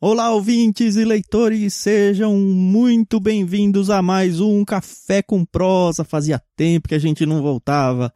Olá, ouvintes e leitores, sejam muito bem-vindos a mais um Café com Prosa. Fazia tempo que a gente não voltava.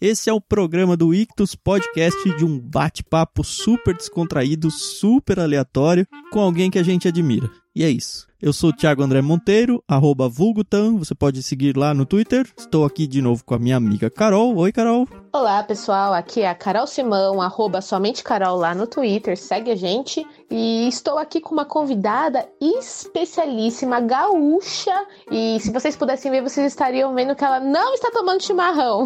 Esse é o programa do Ictus Podcast de um bate-papo super descontraído, super aleatório, com alguém que a gente admira. E é isso. Eu sou o Thiago André Monteiro, arroba Vulgutan, você pode seguir lá no Twitter. Estou aqui de novo com a minha amiga Carol. Oi, Carol. Olá, pessoal. Aqui é a Carol Simão, arroba somente Carol lá no Twitter. Segue a gente. E estou aqui com uma convidada especialíssima, gaúcha. E se vocês pudessem ver, vocês estariam vendo que ela não está tomando chimarrão.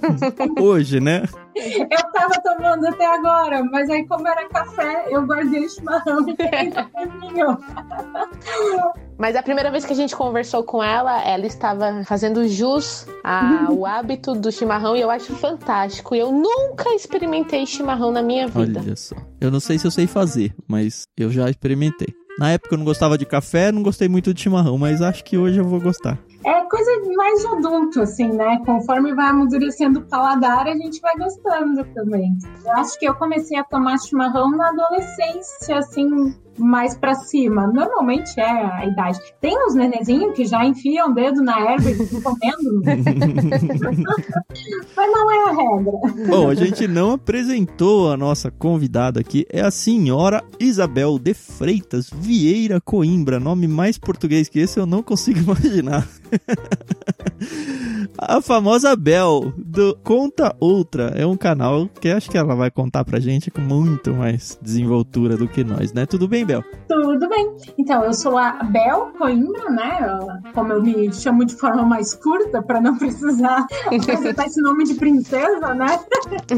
Hoje, né? Eu tava tomando até agora, mas aí como era café, eu guardei o chimarrão e Mas a primeira vez que a gente conversou com ela, ela estava fazendo jus ao hábito do chimarrão e eu acho fantástico. Eu nunca experimentei chimarrão na minha vida. Olha só. Eu não sei se eu sei fazer, mas eu já experimentei. Na época eu não gostava de café, não gostei muito de chimarrão, mas acho que hoje eu vou gostar é coisa mais de adulto, assim, né? Conforme vai amadurecendo o paladar, a gente vai gostando também. Eu acho que eu comecei a tomar chimarrão na adolescência, assim, mais para cima. Normalmente é a idade. Tem uns nenezinhos que já enfiam o dedo na erva e ficam comendo. Mas não é a regra. Bom, a gente não apresentou a nossa convidada aqui. É a senhora Isabel de Freitas Vieira Coimbra. Nome mais português que esse eu não consigo imaginar. a famosa Bel do Conta Outra é um canal que acho que ela vai contar pra gente com muito mais desenvoltura do que nós, né? Tudo bem, Bel? Tudo bem. Então, eu sou a Bel Coimbra, né? Como eu me chamo de forma mais curta, para não precisar apresentar esse nome de princesa, né?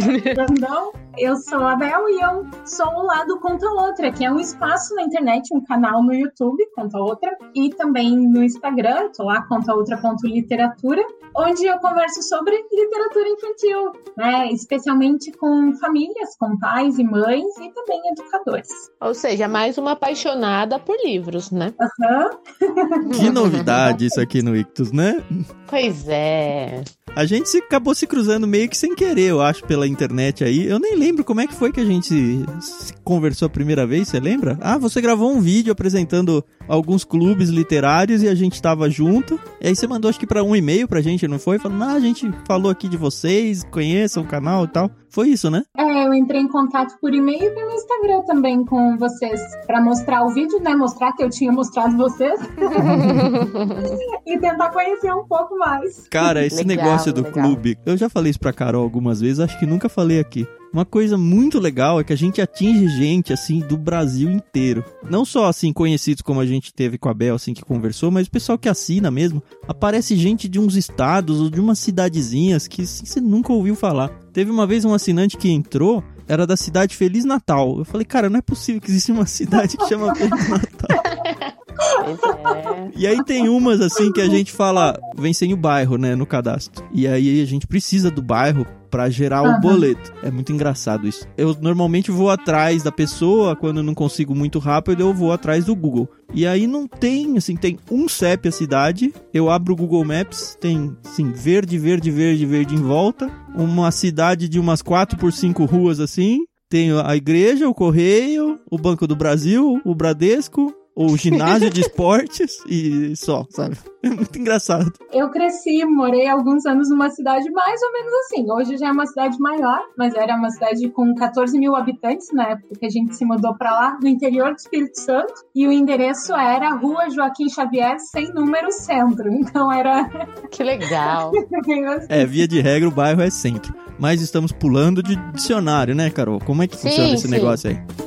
Não. Eu sou a Bel e eu sou lá do Conta Outra, que é um espaço na internet, um canal no YouTube, Conta Outra, e também no Instagram, tô lá, contaoutra.literatura, onde eu converso sobre literatura infantil, né? Especialmente com famílias, com pais e mães e também educadores. Ou seja, mais uma apaixonada por livros, né? Uhum. Que novidade isso aqui no Ictus, né? Pois é. A gente se, acabou se cruzando meio que sem querer, eu acho, pela internet aí. Eu nem lembro como é que foi que a gente se conversou a primeira vez, você lembra? Ah, você gravou um vídeo apresentando alguns clubes literários e a gente tava junto. E aí você mandou acho que para um e-mail pra gente, não foi? Falando, ah, a gente falou aqui de vocês, conheçam o canal e tal. Foi isso, né? É, eu entrei em contato por e-mail e pelo Instagram também com vocês para mostrar o vídeo, né? Mostrar que eu tinha mostrado vocês e tentar conhecer um pouco mais. Cara, esse legal, negócio do legal. clube, eu já falei isso pra Carol algumas vezes, acho que nunca falei aqui. Uma coisa muito legal é que a gente atinge gente, assim, do Brasil inteiro. Não só, assim, conhecidos como a gente teve com a Bel, assim, que conversou, mas o pessoal que assina mesmo. Aparece gente de uns estados ou de umas cidadezinhas que assim, você nunca ouviu falar. Teve uma vez um assinante que entrou, era da cidade Feliz Natal. Eu falei, cara, não é possível que exista uma cidade que chama Feliz Natal. É. E aí tem umas assim que a gente fala, vem sem o bairro, né, no cadastro. E aí a gente precisa do bairro para gerar o boleto. É muito engraçado isso. Eu normalmente vou atrás da pessoa, quando eu não consigo muito rápido, eu vou atrás do Google. E aí não tem, assim, tem um CEP a cidade, eu abro o Google Maps, tem, assim, verde, verde, verde, verde em volta, uma cidade de umas 4 por 5 ruas assim, tem a igreja, o correio, o Banco do Brasil, o Bradesco, ou ginásio de esportes e só, sabe? É muito engraçado. Eu cresci, morei alguns anos numa cidade mais ou menos assim. Hoje já é uma cidade maior, mas era uma cidade com 14 mil habitantes na época que a gente se mudou para lá, no interior do Espírito Santo. E o endereço era Rua Joaquim Xavier, sem número centro. Então era. Que legal. é, via de regra, o bairro é centro. Mas estamos pulando de dicionário, né, Carol? Como é que sim, funciona esse sim. negócio aí?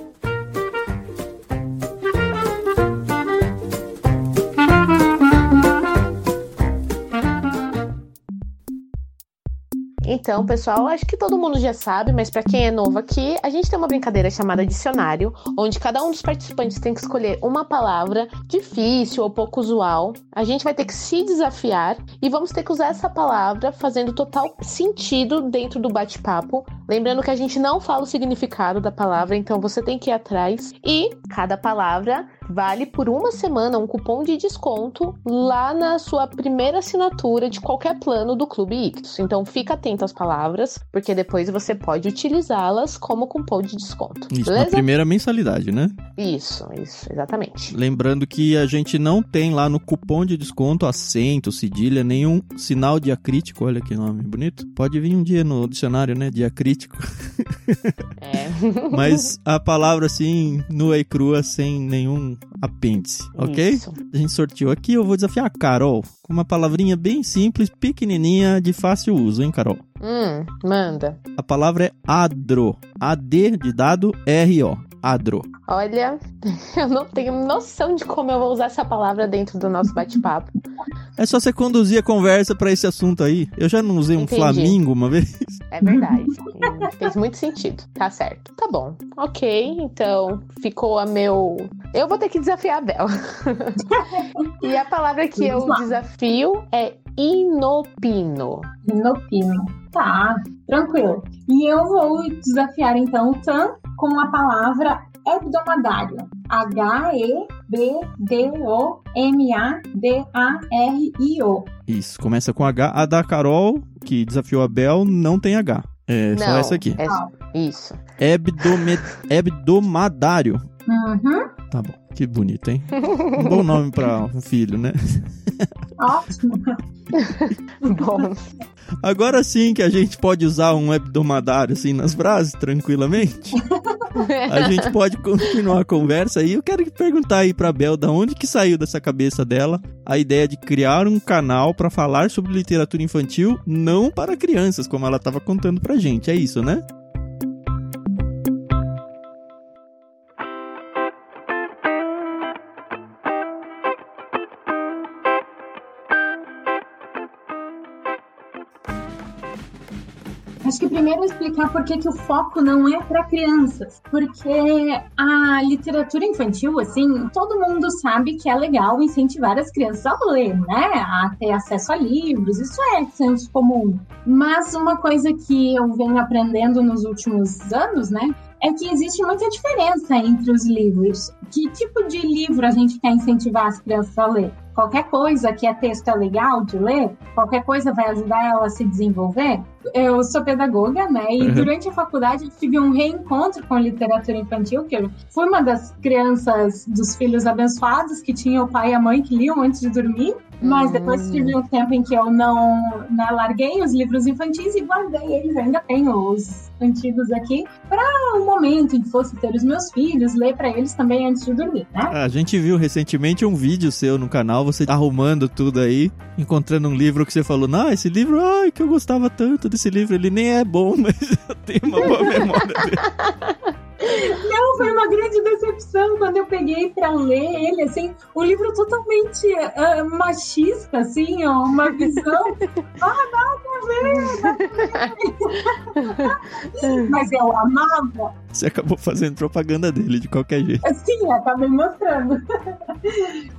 Então, pessoal, acho que todo mundo já sabe, mas para quem é novo aqui, a gente tem uma brincadeira chamada dicionário, onde cada um dos participantes tem que escolher uma palavra difícil ou pouco usual. A gente vai ter que se desafiar e vamos ter que usar essa palavra fazendo total sentido dentro do bate-papo. Lembrando que a gente não fala o significado da palavra, então você tem que ir atrás e cada palavra vale por uma semana um cupom de desconto lá na sua primeira assinatura de qualquer plano do Clube Ictus. Então fica atento às palavras, porque depois você pode utilizá-las como cupom de desconto. Isso, beleza? na primeira mensalidade, né? Isso, isso, exatamente. Lembrando que a gente não tem lá no cupom de desconto acento, cedilha, nenhum sinal diacrítico. Olha que nome bonito. Pode vir um dia no dicionário, né? Diacrítico. É. Mas a palavra assim, nua e crua, sem nenhum apêndice, ok? Isso. A gente sorteou aqui. Eu vou desafiar a Carol com uma palavrinha bem simples, pequenininha, de fácil uso, hein, Carol? Hum, manda. A palavra é adro. AD de dado R-O. Adro. Olha, eu não tenho noção de como eu vou usar essa palavra dentro do nosso bate-papo. É só você conduzir a conversa pra esse assunto aí. Eu já não usei um Entendi. flamingo uma vez. É verdade. Fez muito sentido. Tá certo. Tá bom. Ok, então ficou a meu. Eu vou ter que desafiar a Bel. e a palavra que eu desafio é inopino. Inopino. Tá, tranquilo. E eu vou desafiar então o Tan com a palavra hebdomadário. H-E-B-D-O-M-A-D-A-R-I-O. Isso, começa com H. A da Carol, que desafiou a Bel, não tem H. É só Não, essa aqui. é- Isso. Hebdome... Hebdomadário. Uhum, Tá bom. Que bonito, hein? Um bom nome pra um filho, né? ótimo. Bom. Agora sim que a gente pode usar um hebdomadário assim nas frases, tranquilamente. A gente pode continuar a conversa e eu quero perguntar aí pra Bel da onde que saiu dessa cabeça dela a ideia de criar um canal pra falar sobre literatura infantil não para crianças, como ela tava contando pra gente. É isso, né? Acho que primeiro explicar por que, que o foco não é para crianças. Porque a literatura infantil, assim, todo mundo sabe que é legal incentivar as crianças a ler, né? A ter acesso a livros, isso é senso comum. Mas uma coisa que eu venho aprendendo nos últimos anos, né? É que existe muita diferença entre os livros. Que tipo de livro a gente quer incentivar as crianças a ler? Qualquer coisa que é texto é legal de ler, qualquer coisa vai ajudar ela a se desenvolver. Eu sou pedagoga, né? E Uhum. durante a faculdade eu tive um reencontro com a literatura infantil, que eu fui uma das crianças dos filhos abençoados que tinha o pai e a mãe que liam antes de dormir. Mas depois Hum. tive um tempo em que eu não né, larguei os livros infantis e guardei eles. Ainda tenho os antigos aqui para um momento em que fosse ter os meus filhos, ler para eles também antes de dormir, né? A gente viu recentemente um vídeo seu no canal, você arrumando tudo aí, encontrando um livro que você falou, não, esse livro, ai, que eu gostava tanto desse livro, ele nem é bom, mas eu tenho uma boa memória dele. Não, foi uma grande decepção quando eu peguei pra ler ele, assim, o livro totalmente ah, machista, assim, ó, uma visão. ah, nada a ver! Mas eu amava, Você acabou fazendo propaganda dele de qualquer jeito. Sim, acabei mostrando.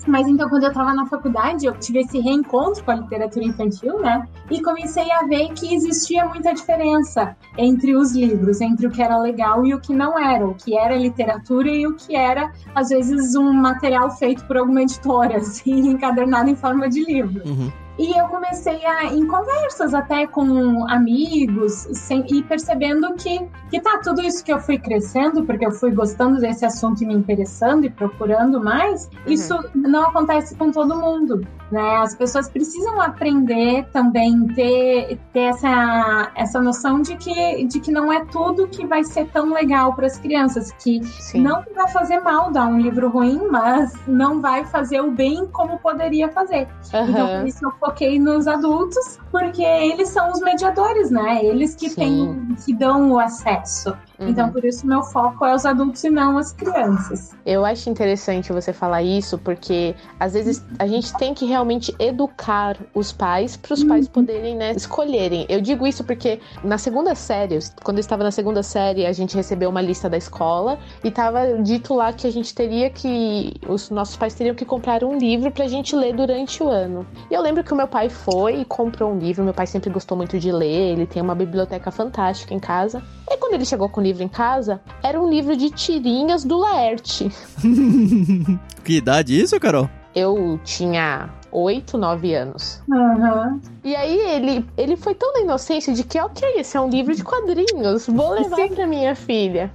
Mas então, quando eu tava na faculdade, eu tive esse reencontro com a literatura infantil, né? E comecei a ver que existia muita diferença entre os livros, entre o que era legal e o que não era, o que era literatura e o que era, às vezes, um material feito por alguma editora, assim, encadernado em forma de livro. Uhum. E eu comecei a, em conversas até com amigos, sem, e percebendo que, que tá, tudo isso que eu fui crescendo, porque eu fui gostando desse assunto e me interessando e procurando mais, Uhum. isso não acontece com todo mundo, né? As pessoas precisam aprender também, ter, ter essa, essa noção de que, de que não é tudo que vai ser tão legal para as crianças, que Sim. não vai fazer mal dar um livro ruim, mas não vai fazer o bem como poderia fazer. Então, Aham. por isso eu foquei nos adultos, porque eles são os mediadores, né? Eles que Sim. têm, que dão o acesso. Uhum. Então, por isso meu foco é os adultos e não as crianças. Eu acho interessante você falar isso, porque às vezes a gente tem que realmente educar os pais para os pais poderem, né, escolherem. Eu digo isso porque na segunda série, quando eu estava na segunda série, a gente recebeu uma lista da escola e estava dito lá que a gente teria que os nossos pais teriam que comprar um livro pra gente ler durante o ano. E eu lembro que o meu pai foi e comprou um livro. Meu pai sempre gostou muito de ler, ele tem uma biblioteca fantástica em casa. E quando ele chegou com o livro em casa, era um livro de tirinhas do Laerte. que idade isso, Carol? Eu tinha 8, 9 anos. Uhum. E aí ele, ele foi tão na inocência de que, ok, esse é um livro de quadrinhos, vou levar Sim. pra minha filha.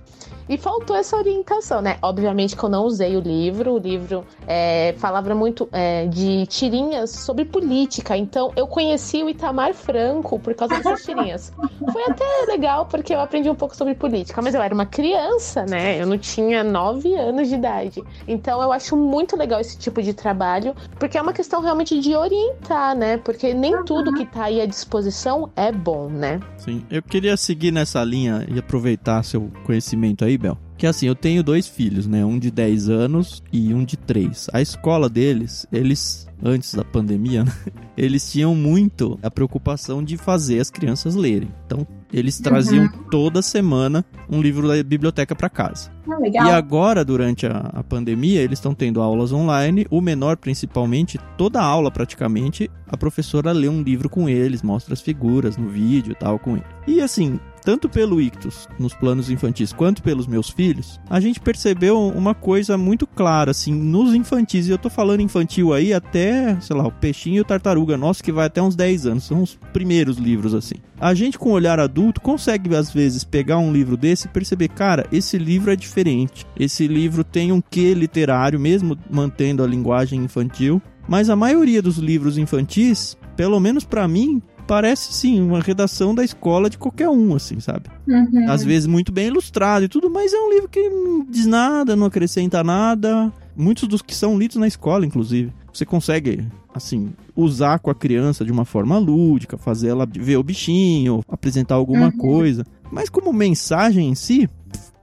E faltou essa orientação, né? Obviamente que eu não usei o livro. O livro é, falava muito é, de tirinhas sobre política. Então eu conheci o Itamar Franco por causa dessas tirinhas. Foi até legal porque eu aprendi um pouco sobre política. Mas eu era uma criança, né? Eu não tinha nove anos de idade. Então eu acho muito legal esse tipo de trabalho. Porque é uma questão realmente de orientar, né? Porque nem tudo que tá aí à disposição é bom, né? Sim. Eu queria seguir nessa linha e aproveitar seu conhecimento aí Bel? Que assim, eu tenho dois filhos, né? Um de 10 anos e um de 3. A escola deles, eles, antes da pandemia, né? eles tinham muito a preocupação de fazer as crianças lerem. Então, eles traziam uhum. toda semana um livro da biblioteca para casa. Ah, e agora, durante a, a pandemia, eles estão tendo aulas online. O menor, principalmente, toda aula praticamente, a professora lê um livro com eles, mostra as figuras no vídeo e tal com ele. E assim, tanto pelo Ictus nos planos infantis quanto pelos meus filhos, a gente percebeu uma coisa muito clara, assim, nos infantis, e eu tô falando infantil aí até, sei lá, o Peixinho e o Tartaruga Nosso, que vai até uns 10 anos, são os primeiros livros, assim. A gente, com o olhar adulto, consegue, às vezes, pegar um livro desse e perceber, cara, esse livro é diferente, esse livro tem um quê literário, mesmo mantendo a linguagem infantil, mas a maioria dos livros infantis, pelo menos para mim, parece sim uma redação da escola de qualquer um, assim, sabe? Uhum. Às vezes muito bem ilustrado e tudo, mas é um livro que não diz nada, não acrescenta nada. Muitos dos que são lidos na escola, inclusive. Você consegue, assim, usar com a criança de uma forma lúdica, fazer ela ver o bichinho, apresentar alguma uhum. coisa. Mas como mensagem em si,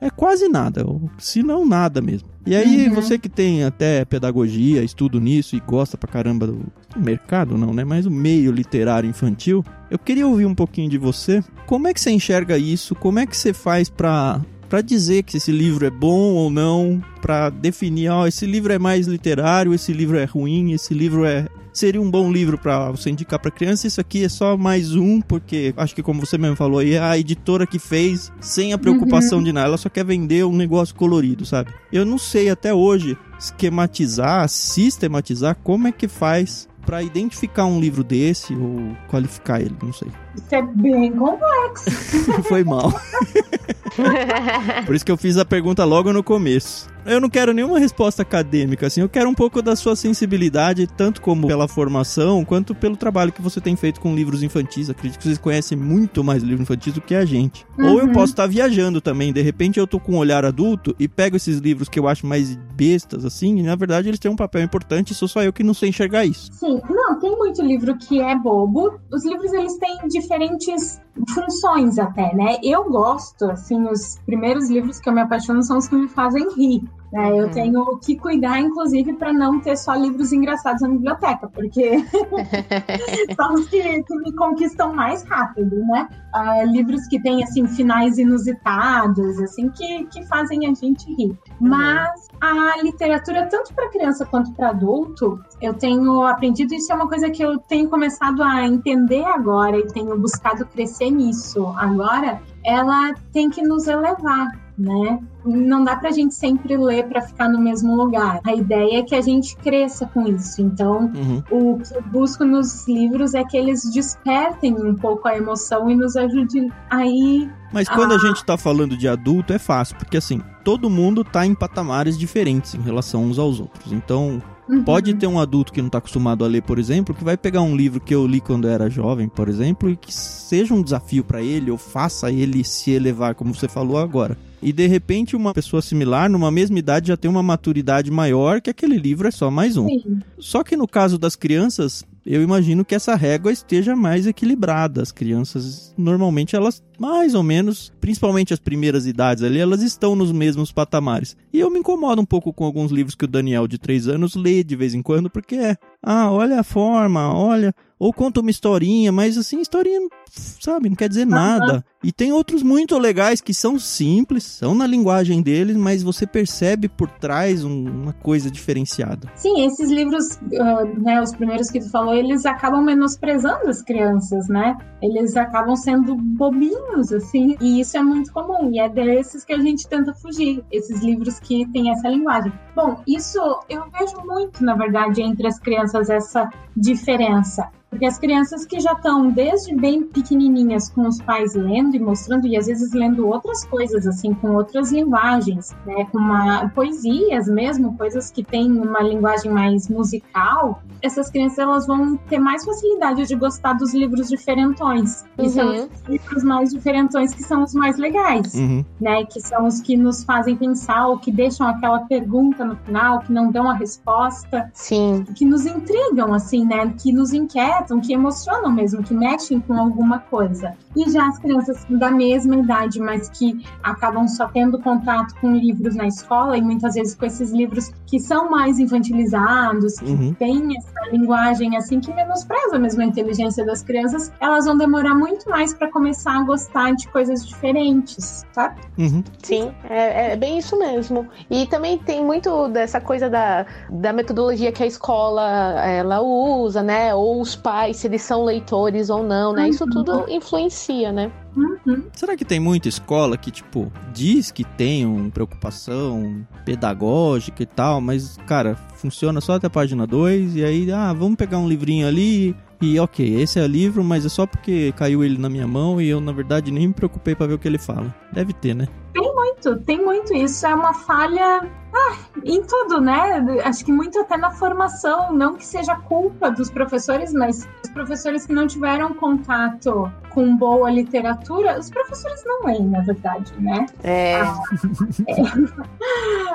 é quase nada, se não nada mesmo. E aí, uhum. você que tem até pedagogia, estudo nisso e gosta pra caramba do mercado, não, né? Mas o meio literário infantil, eu queria ouvir um pouquinho de você. Como é que você enxerga isso? Como é que você faz pra, pra dizer que esse livro é bom ou não? Pra definir, ó, oh, esse livro é mais literário, esse livro é ruim, esse livro é, seria um bom livro para você indicar para criança. Isso aqui é só mais um, porque acho que como você mesmo falou aí, é a editora que fez sem a preocupação uhum. de nada, ela só quer vender um negócio colorido, sabe? Eu não sei até hoje esquematizar, sistematizar como é que faz para identificar um livro desse ou qualificar ele, não sei. Isso é bem complexo. Foi mal. Por isso que eu fiz a pergunta logo no começo. Eu não quero nenhuma resposta acadêmica, assim, eu quero um pouco da sua sensibilidade, tanto como pela formação, quanto pelo trabalho que você tem feito com livros infantis. Acredito que vocês conhecem muito mais livros infantis do que a gente. Uhum. Ou eu uhum. posso estar viajando também, de repente eu tô com um olhar adulto e pego esses livros que eu acho mais bestas, assim, e na verdade eles têm um papel importante sou só eu que não sei enxergar isso. Sim, não, tem muito livro que é bobo. Os livros, eles têm diferentes funções até, né? Eu gosto, assim, os primeiros livros que eu me apaixono são os que me fazem rir. Né? Eu uhum. tenho que cuidar, inclusive, para não ter só livros engraçados na biblioteca, porque são os que, que, me conquistam mais rápido, né? Uh, livros que têm, assim, finais inusitados, assim, que, que fazem a gente rir. Uhum. Mas a literatura, tanto para criança quanto para adulto, eu tenho aprendido, isso é uma coisa que eu tenho começado a entender agora e tenho buscado crescer nisso agora, ela tem que nos elevar, né? Não dá para a gente sempre ler para ficar no mesmo lugar. A ideia é que a gente cresça com isso. Então, uhum. o que eu busco nos livros é que eles despertem um pouco a emoção e nos ajudem aí. Mas quando a, a gente está falando de adulto, é fácil, porque assim, todo mundo está em patamares diferentes em relação uns aos outros. Então, Uhum. Pode ter um adulto que não está acostumado a ler, por exemplo, que vai pegar um livro que eu li quando era jovem, por exemplo, e que seja um desafio para ele ou faça ele se elevar, como você falou agora. E de repente uma pessoa similar, numa mesma idade, já tem uma maturidade maior que aquele livro é só mais um. Sim. Só que no caso das crianças, eu imagino que essa régua esteja mais equilibrada. As crianças, normalmente, elas mais ou menos, principalmente as primeiras idades ali, elas estão nos mesmos patamares. E eu me incomodo um pouco com alguns livros que o Daniel, de 3 anos, lê de vez em quando, porque é, ah, olha a forma, olha, ou conta uma historinha, mas assim, historinha, sabe, não quer dizer nada. E tem outros muito legais que são simples, são na linguagem deles, mas você percebe por trás um, uma coisa diferenciada. Sim, esses livros, uh, né, os primeiros que tu falou, eles acabam menosprezando as crianças, né? Eles acabam sendo bobinhos, assim, e isso é muito comum, e é desses que a gente tenta fugir, esses livros que têm essa linguagem. Bom, isso eu vejo muito, na verdade, entre as crianças, essa diferença. Porque as crianças que já estão desde bem pequenininhas com os pais lendo e mostrando, e às vezes lendo outras coisas, assim, com outras linguagens, né, com uma, poesias mesmo, coisas que têm uma linguagem mais musical, essas crianças elas vão ter mais facilidade de gostar dos livros diferentões. Uhum. E são uhum. os livros mais diferentões que são os mais legais, uhum. né, que são os que nos fazem pensar, ou que deixam aquela pergunta no final, que não dão a resposta. Sim. Que nos intrigam, assim, né, que nos inquietam que emocionam mesmo, que mexem com alguma coisa. E já as crianças da mesma idade, mas que acabam só tendo contato com livros na escola e muitas vezes com esses livros que são mais infantilizados, que uhum. têm essa linguagem assim que menospreza mesmo a inteligência das crianças, elas vão demorar muito mais para começar a gostar de coisas diferentes, sabe? Uhum. Sim, é, é, bem isso mesmo. E também tem muito dessa coisa da, da metodologia que a escola ela usa, né? Ou os pais pais, se eles são leitores ou não, né? Isso tudo influencia, né? Uhum. Será que tem muita escola que, tipo, diz que tem uma preocupação pedagógica e tal, mas, cara, funciona só até a página 2 e aí, ah, vamos pegar um livrinho ali e ok, esse é o livro, mas é só porque caiu ele na minha mão e eu, na verdade, nem me preocupei para ver o que ele fala. Deve ter, né? Tem muito, tem muito. Isso é uma falha ah, em tudo, né? Acho que muito até na formação, não que seja culpa dos professores, mas os professores que não tiveram contato com boa literatura, os professores não leem, na verdade, né? É. Ah,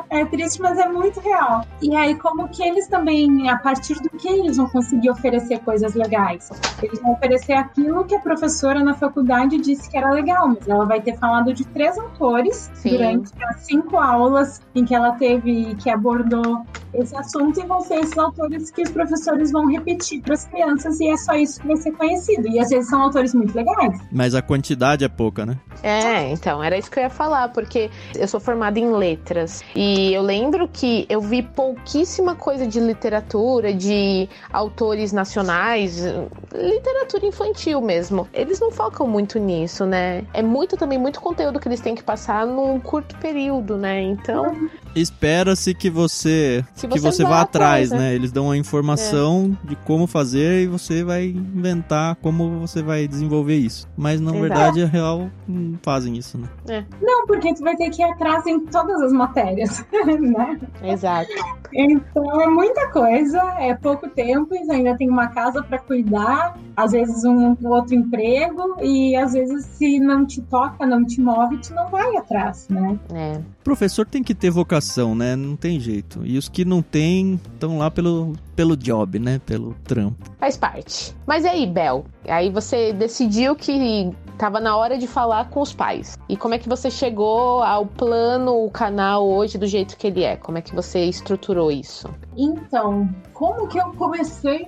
é. é. triste, mas é muito real. E aí, como que eles também, a partir do que eles vão conseguir oferecer coisas legais? Eles vão oferecer aquilo que a professora na faculdade disse que era legal, mas ela vai ter falado de três autores Sim. durante as cinco aulas em que ela teve teve, que abordou esse assunto, e vão ser esses autores que os professores vão repetir para as crianças, e é só isso que vai ser conhecido. E às vezes são autores muito legais. Mas a quantidade é pouca, né? É, então, era isso que eu ia falar, porque eu sou formada em letras, e eu lembro que eu vi pouquíssima coisa de literatura, de autores nacionais, literatura infantil mesmo. Eles não focam muito nisso, né? É muito também, muito conteúdo que eles têm que passar num curto período, né? Então, espera-se que você que você, que você vá atrás, né? Eles dão a informação é. de como fazer e você vai inventar como você vai desenvolver isso. Mas na Exato. verdade, a real não fazem isso, né? É. Não, porque tu vai ter que ir atrás em todas as matérias, né? Exato. Então é muita coisa, é pouco tempo, e ainda tem uma casa para cuidar, às vezes um outro emprego e às vezes se não te toca, não te move, tu não vai atrás, né? É. Professor tem que ter vocação, né? Não tem jeito. E os que não têm estão lá pelo, pelo job, né? Pelo trampo. Faz parte. Mas e aí, Bel? Aí você decidiu que tava na hora de falar com os pais. E como é que você chegou ao plano, o canal hoje do jeito que ele é? Como é que você estruturou isso? Então, como que eu comecei?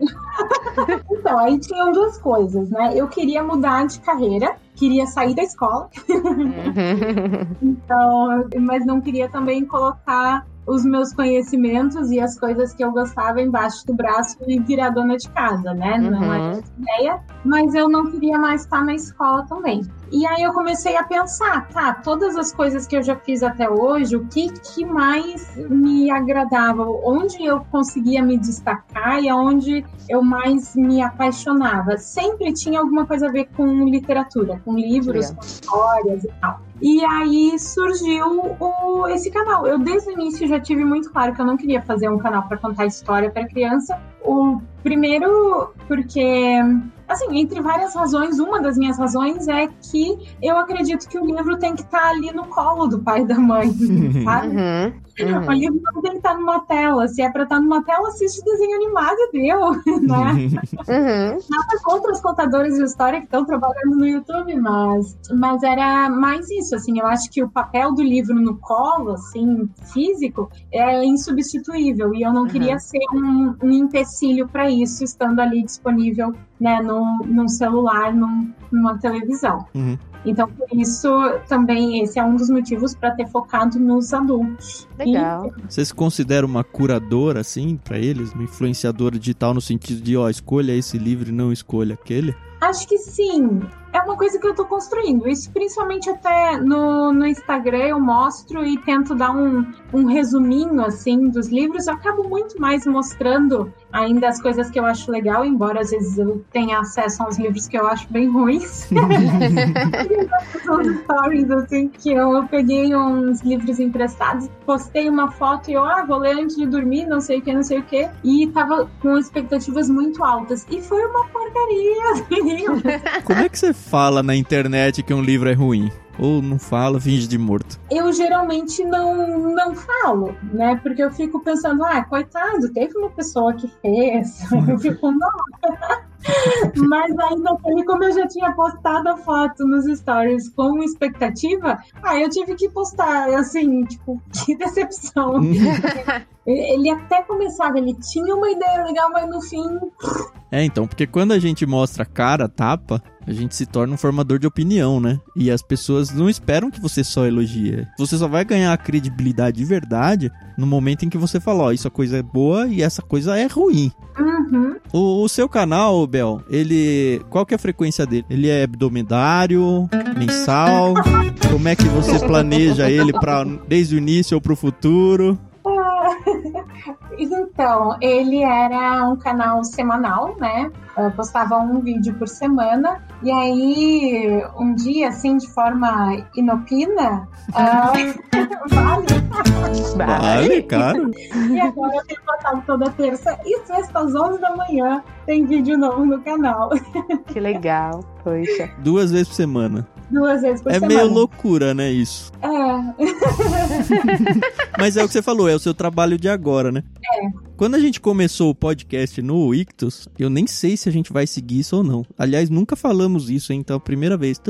então, aí tinham duas coisas, né? Eu queria mudar de carreira, queria sair da escola. Uhum. então, mas não queria também colocar os meus conhecimentos e as coisas que eu gostava embaixo do braço e virar dona de casa, né? Uhum. Não é essa ideia, mas eu não queria mais estar na escola também. E aí eu comecei a pensar, tá, todas as coisas que eu já fiz até hoje, o que, que mais me agradava, onde eu conseguia me destacar e aonde eu mais me apaixonava. Sempre tinha alguma coisa a ver com literatura, com livros, com histórias e tal. E aí surgiu o, esse canal. Eu desde o início já tive muito claro que eu não queria fazer um canal para contar história para criança. O primeiro porque assim, entre várias razões, uma das minhas razões é que eu acredito que o livro tem que estar tá ali no colo do pai e da mãe, sabe? Uhum. Uhum. O livro não tem que estar numa tela. Se é pra estar numa tela, assiste desenho animado e deu, né? Uhum. Nada contra os contadores de história que estão trabalhando no YouTube, mas, mas era mais isso, assim, eu acho que o papel do livro no colo, assim, físico, é insubstituível, e eu não uhum. queria ser um, um empecilho para isso, estando ali disponível, né, num, num celular, num, numa televisão. Uhum. Então, por isso, também esse é um dos motivos para ter focado nos adultos. Legal. E... Você se considera uma curadora, assim, para eles? Uma influenciadora digital no sentido de, ó, escolha esse livro e não escolha aquele? Acho que sim é uma coisa que eu tô construindo. Isso principalmente até no, no Instagram eu mostro e tento dar um, um resuminho assim dos livros. Eu acabo muito mais mostrando ainda as coisas que eu acho legal, embora às vezes eu tenha acesso aos livros que eu acho bem ruins. São stories assim que eu peguei uns livros emprestados, postei uma foto e eu, ah, vou ler antes de dormir, não sei o que, não sei o que, e tava com expectativas muito altas. E foi uma porcaria. Assim. Como é que você fala na internet que um livro é ruim? Ou não fala, finge de morto? Eu geralmente não, não falo, né? Porque eu fico pensando, ah, coitado, teve uma pessoa que fez. eu fico, não. Mas aí naquele, como eu já tinha postado a foto nos stories com expectativa, aí eu tive que postar, assim, tipo, que decepção. ele até começava, ele tinha uma ideia legal, mas no fim. É, então, porque quando a gente mostra cara, tapa, a gente se torna um formador de opinião, né? E as pessoas não esperam que você só elogie. Você só vai ganhar a credibilidade de verdade no momento em que você fala, ó, isso a coisa é boa e essa coisa é ruim. Uhum. O, o, seu canal, Bel, ele. Qual que é a frequência dele? Ele é abdomedário, mensal? Como é que você planeja ele para desde o início ou pro futuro? Então, ele era um canal semanal, né? Eu postava um vídeo por semana. E aí, um dia, assim, de forma inopina, uh, vale. Vale, cara. E agora eu tenho postado toda terça e sexta às 11 da manhã. Tem vídeo novo no canal. Que legal, poxa. Duas vezes por semana duas vezes por é semana. É meio loucura, né, isso? É. Mas é o que você falou, é o seu trabalho de agora, né? É. Quando a gente começou o podcast no Ictus, eu nem sei se a gente vai seguir isso ou não. Aliás, nunca falamos isso, hein? Então, primeira vez.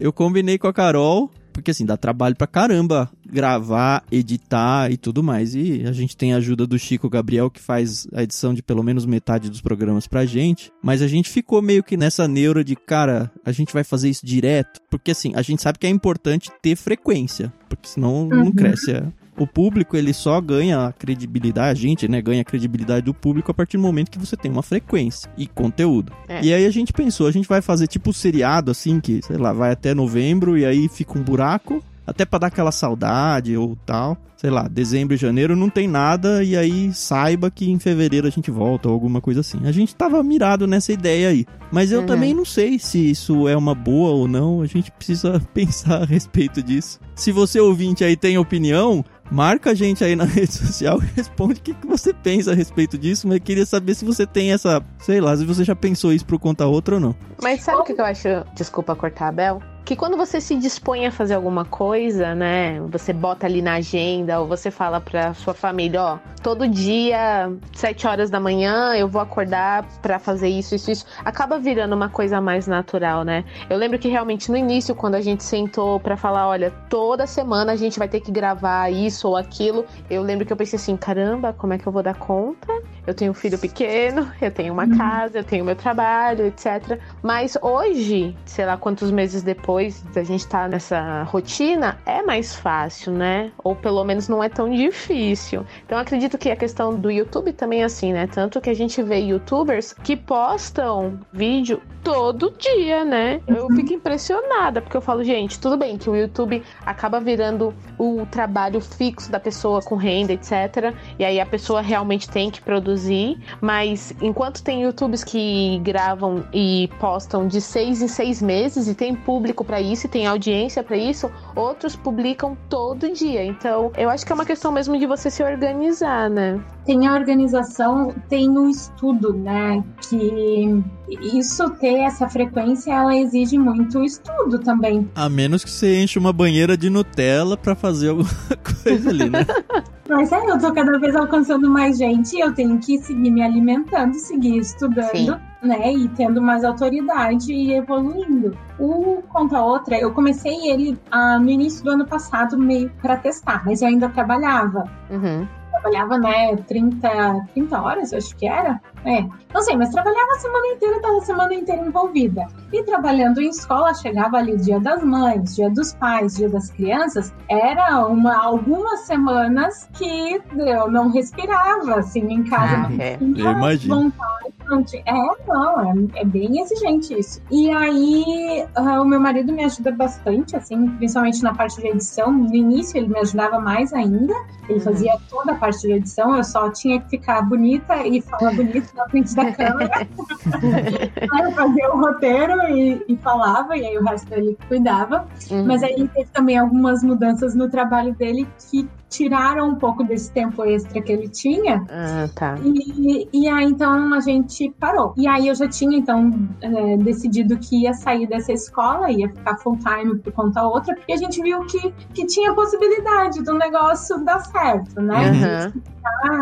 Eu combinei com a Carol porque assim, dá trabalho pra caramba gravar, editar e tudo mais. E a gente tem a ajuda do Chico Gabriel, que faz a edição de pelo menos metade dos programas pra gente. Mas a gente ficou meio que nessa neura de, cara, a gente vai fazer isso direto. Porque assim, a gente sabe que é importante ter frequência. Porque senão uhum. não cresce. É o público ele só ganha a credibilidade, a gente, né, ganha a credibilidade do público a partir do momento que você tem uma frequência e conteúdo. É. E aí a gente pensou, a gente vai fazer tipo um seriado assim que, sei lá, vai até novembro e aí fica um buraco, até para dar aquela saudade ou tal. Sei lá, dezembro e janeiro não tem nada e aí saiba que em fevereiro a gente volta ou alguma coisa assim. A gente tava mirado nessa ideia aí. Mas eu uhum. também não sei se isso é uma boa ou não. A gente precisa pensar a respeito disso. Se você ouvinte aí tem opinião, marca a gente aí na rede social e responde o que, que você pensa a respeito disso, mas queria saber se você tem essa, sei lá, se você já pensou isso pro conta outra ou não. Mas sabe o que, que eu acho? Desculpa cortar a Bel que quando você se dispõe a fazer alguma coisa, né, você bota ali na agenda ou você fala para sua família, ó, todo dia, sete horas da manhã, eu vou acordar para fazer isso, isso, isso, acaba virando uma coisa mais natural, né? Eu lembro que realmente no início, quando a gente sentou para falar, olha, toda semana a gente vai ter que gravar isso ou aquilo, eu lembro que eu pensei assim, caramba, como é que eu vou dar conta? Eu tenho um filho pequeno, eu tenho uma uhum. casa, eu tenho meu trabalho, etc. Mas hoje, sei lá quantos meses depois da gente estar tá nessa rotina, é mais fácil, né? Ou pelo menos não é tão difícil. Então acredito que a questão do YouTube também é assim, né? Tanto que a gente vê youtubers que postam vídeo todo dia, né? Eu uhum. fico impressionada, porque eu falo, gente, tudo bem que o YouTube acaba virando o trabalho fixo da pessoa com renda, etc. E aí a pessoa realmente tem que produzir, mas enquanto tem YouTubes que gravam e postam de seis em seis meses e tem público para isso e tem audiência para isso, outros publicam todo dia. Então, eu acho que é uma questão mesmo de você se organizar, né? Tem a organização, tem o estudo, né? Que isso ter essa frequência, ela exige muito estudo também. A menos que você enche uma banheira de Nutella para fazer alguma coisa ali, né? Mas é, eu tô cada vez alcançando mais gente e eu tenho que seguir me alimentando, seguir estudando. Sim né? E tendo mais autoridade e evoluindo. O Conta Outra, eu comecei ele ah, no início do ano passado meio para testar, mas eu ainda trabalhava. Uhum trabalhava, né, 30, 30 horas, acho que era. É, não sei, mas trabalhava a semana inteira, estava a semana inteira envolvida. E trabalhando em escola, chegava ali o dia das mães, dia dos pais, dia das crianças, era uma, algumas semanas que eu não respirava, assim, em casa. Ah, é. Eu imagino. Vontade, é, não, é, é, bem exigente isso. E aí, uh, o meu marido me ajuda bastante, assim, principalmente na parte de edição. No início, ele me ajudava mais ainda. Ele uhum. fazia toda a parte de edição, eu só tinha que ficar bonita e falar bonito na frente da câmera. aí eu fazia o roteiro e, e, falava, e aí o resto ele cuidava. Uhum. Mas aí teve também algumas mudanças no trabalho dele que tiraram um pouco desse tempo extra que ele tinha. Ah, tá. E, e aí então a gente parou. E aí eu já tinha então é, decidido que ia sair dessa escola, ia ficar full time por conta outra, porque a gente viu que, que tinha possibilidade do negócio dar certo, né? Uhum.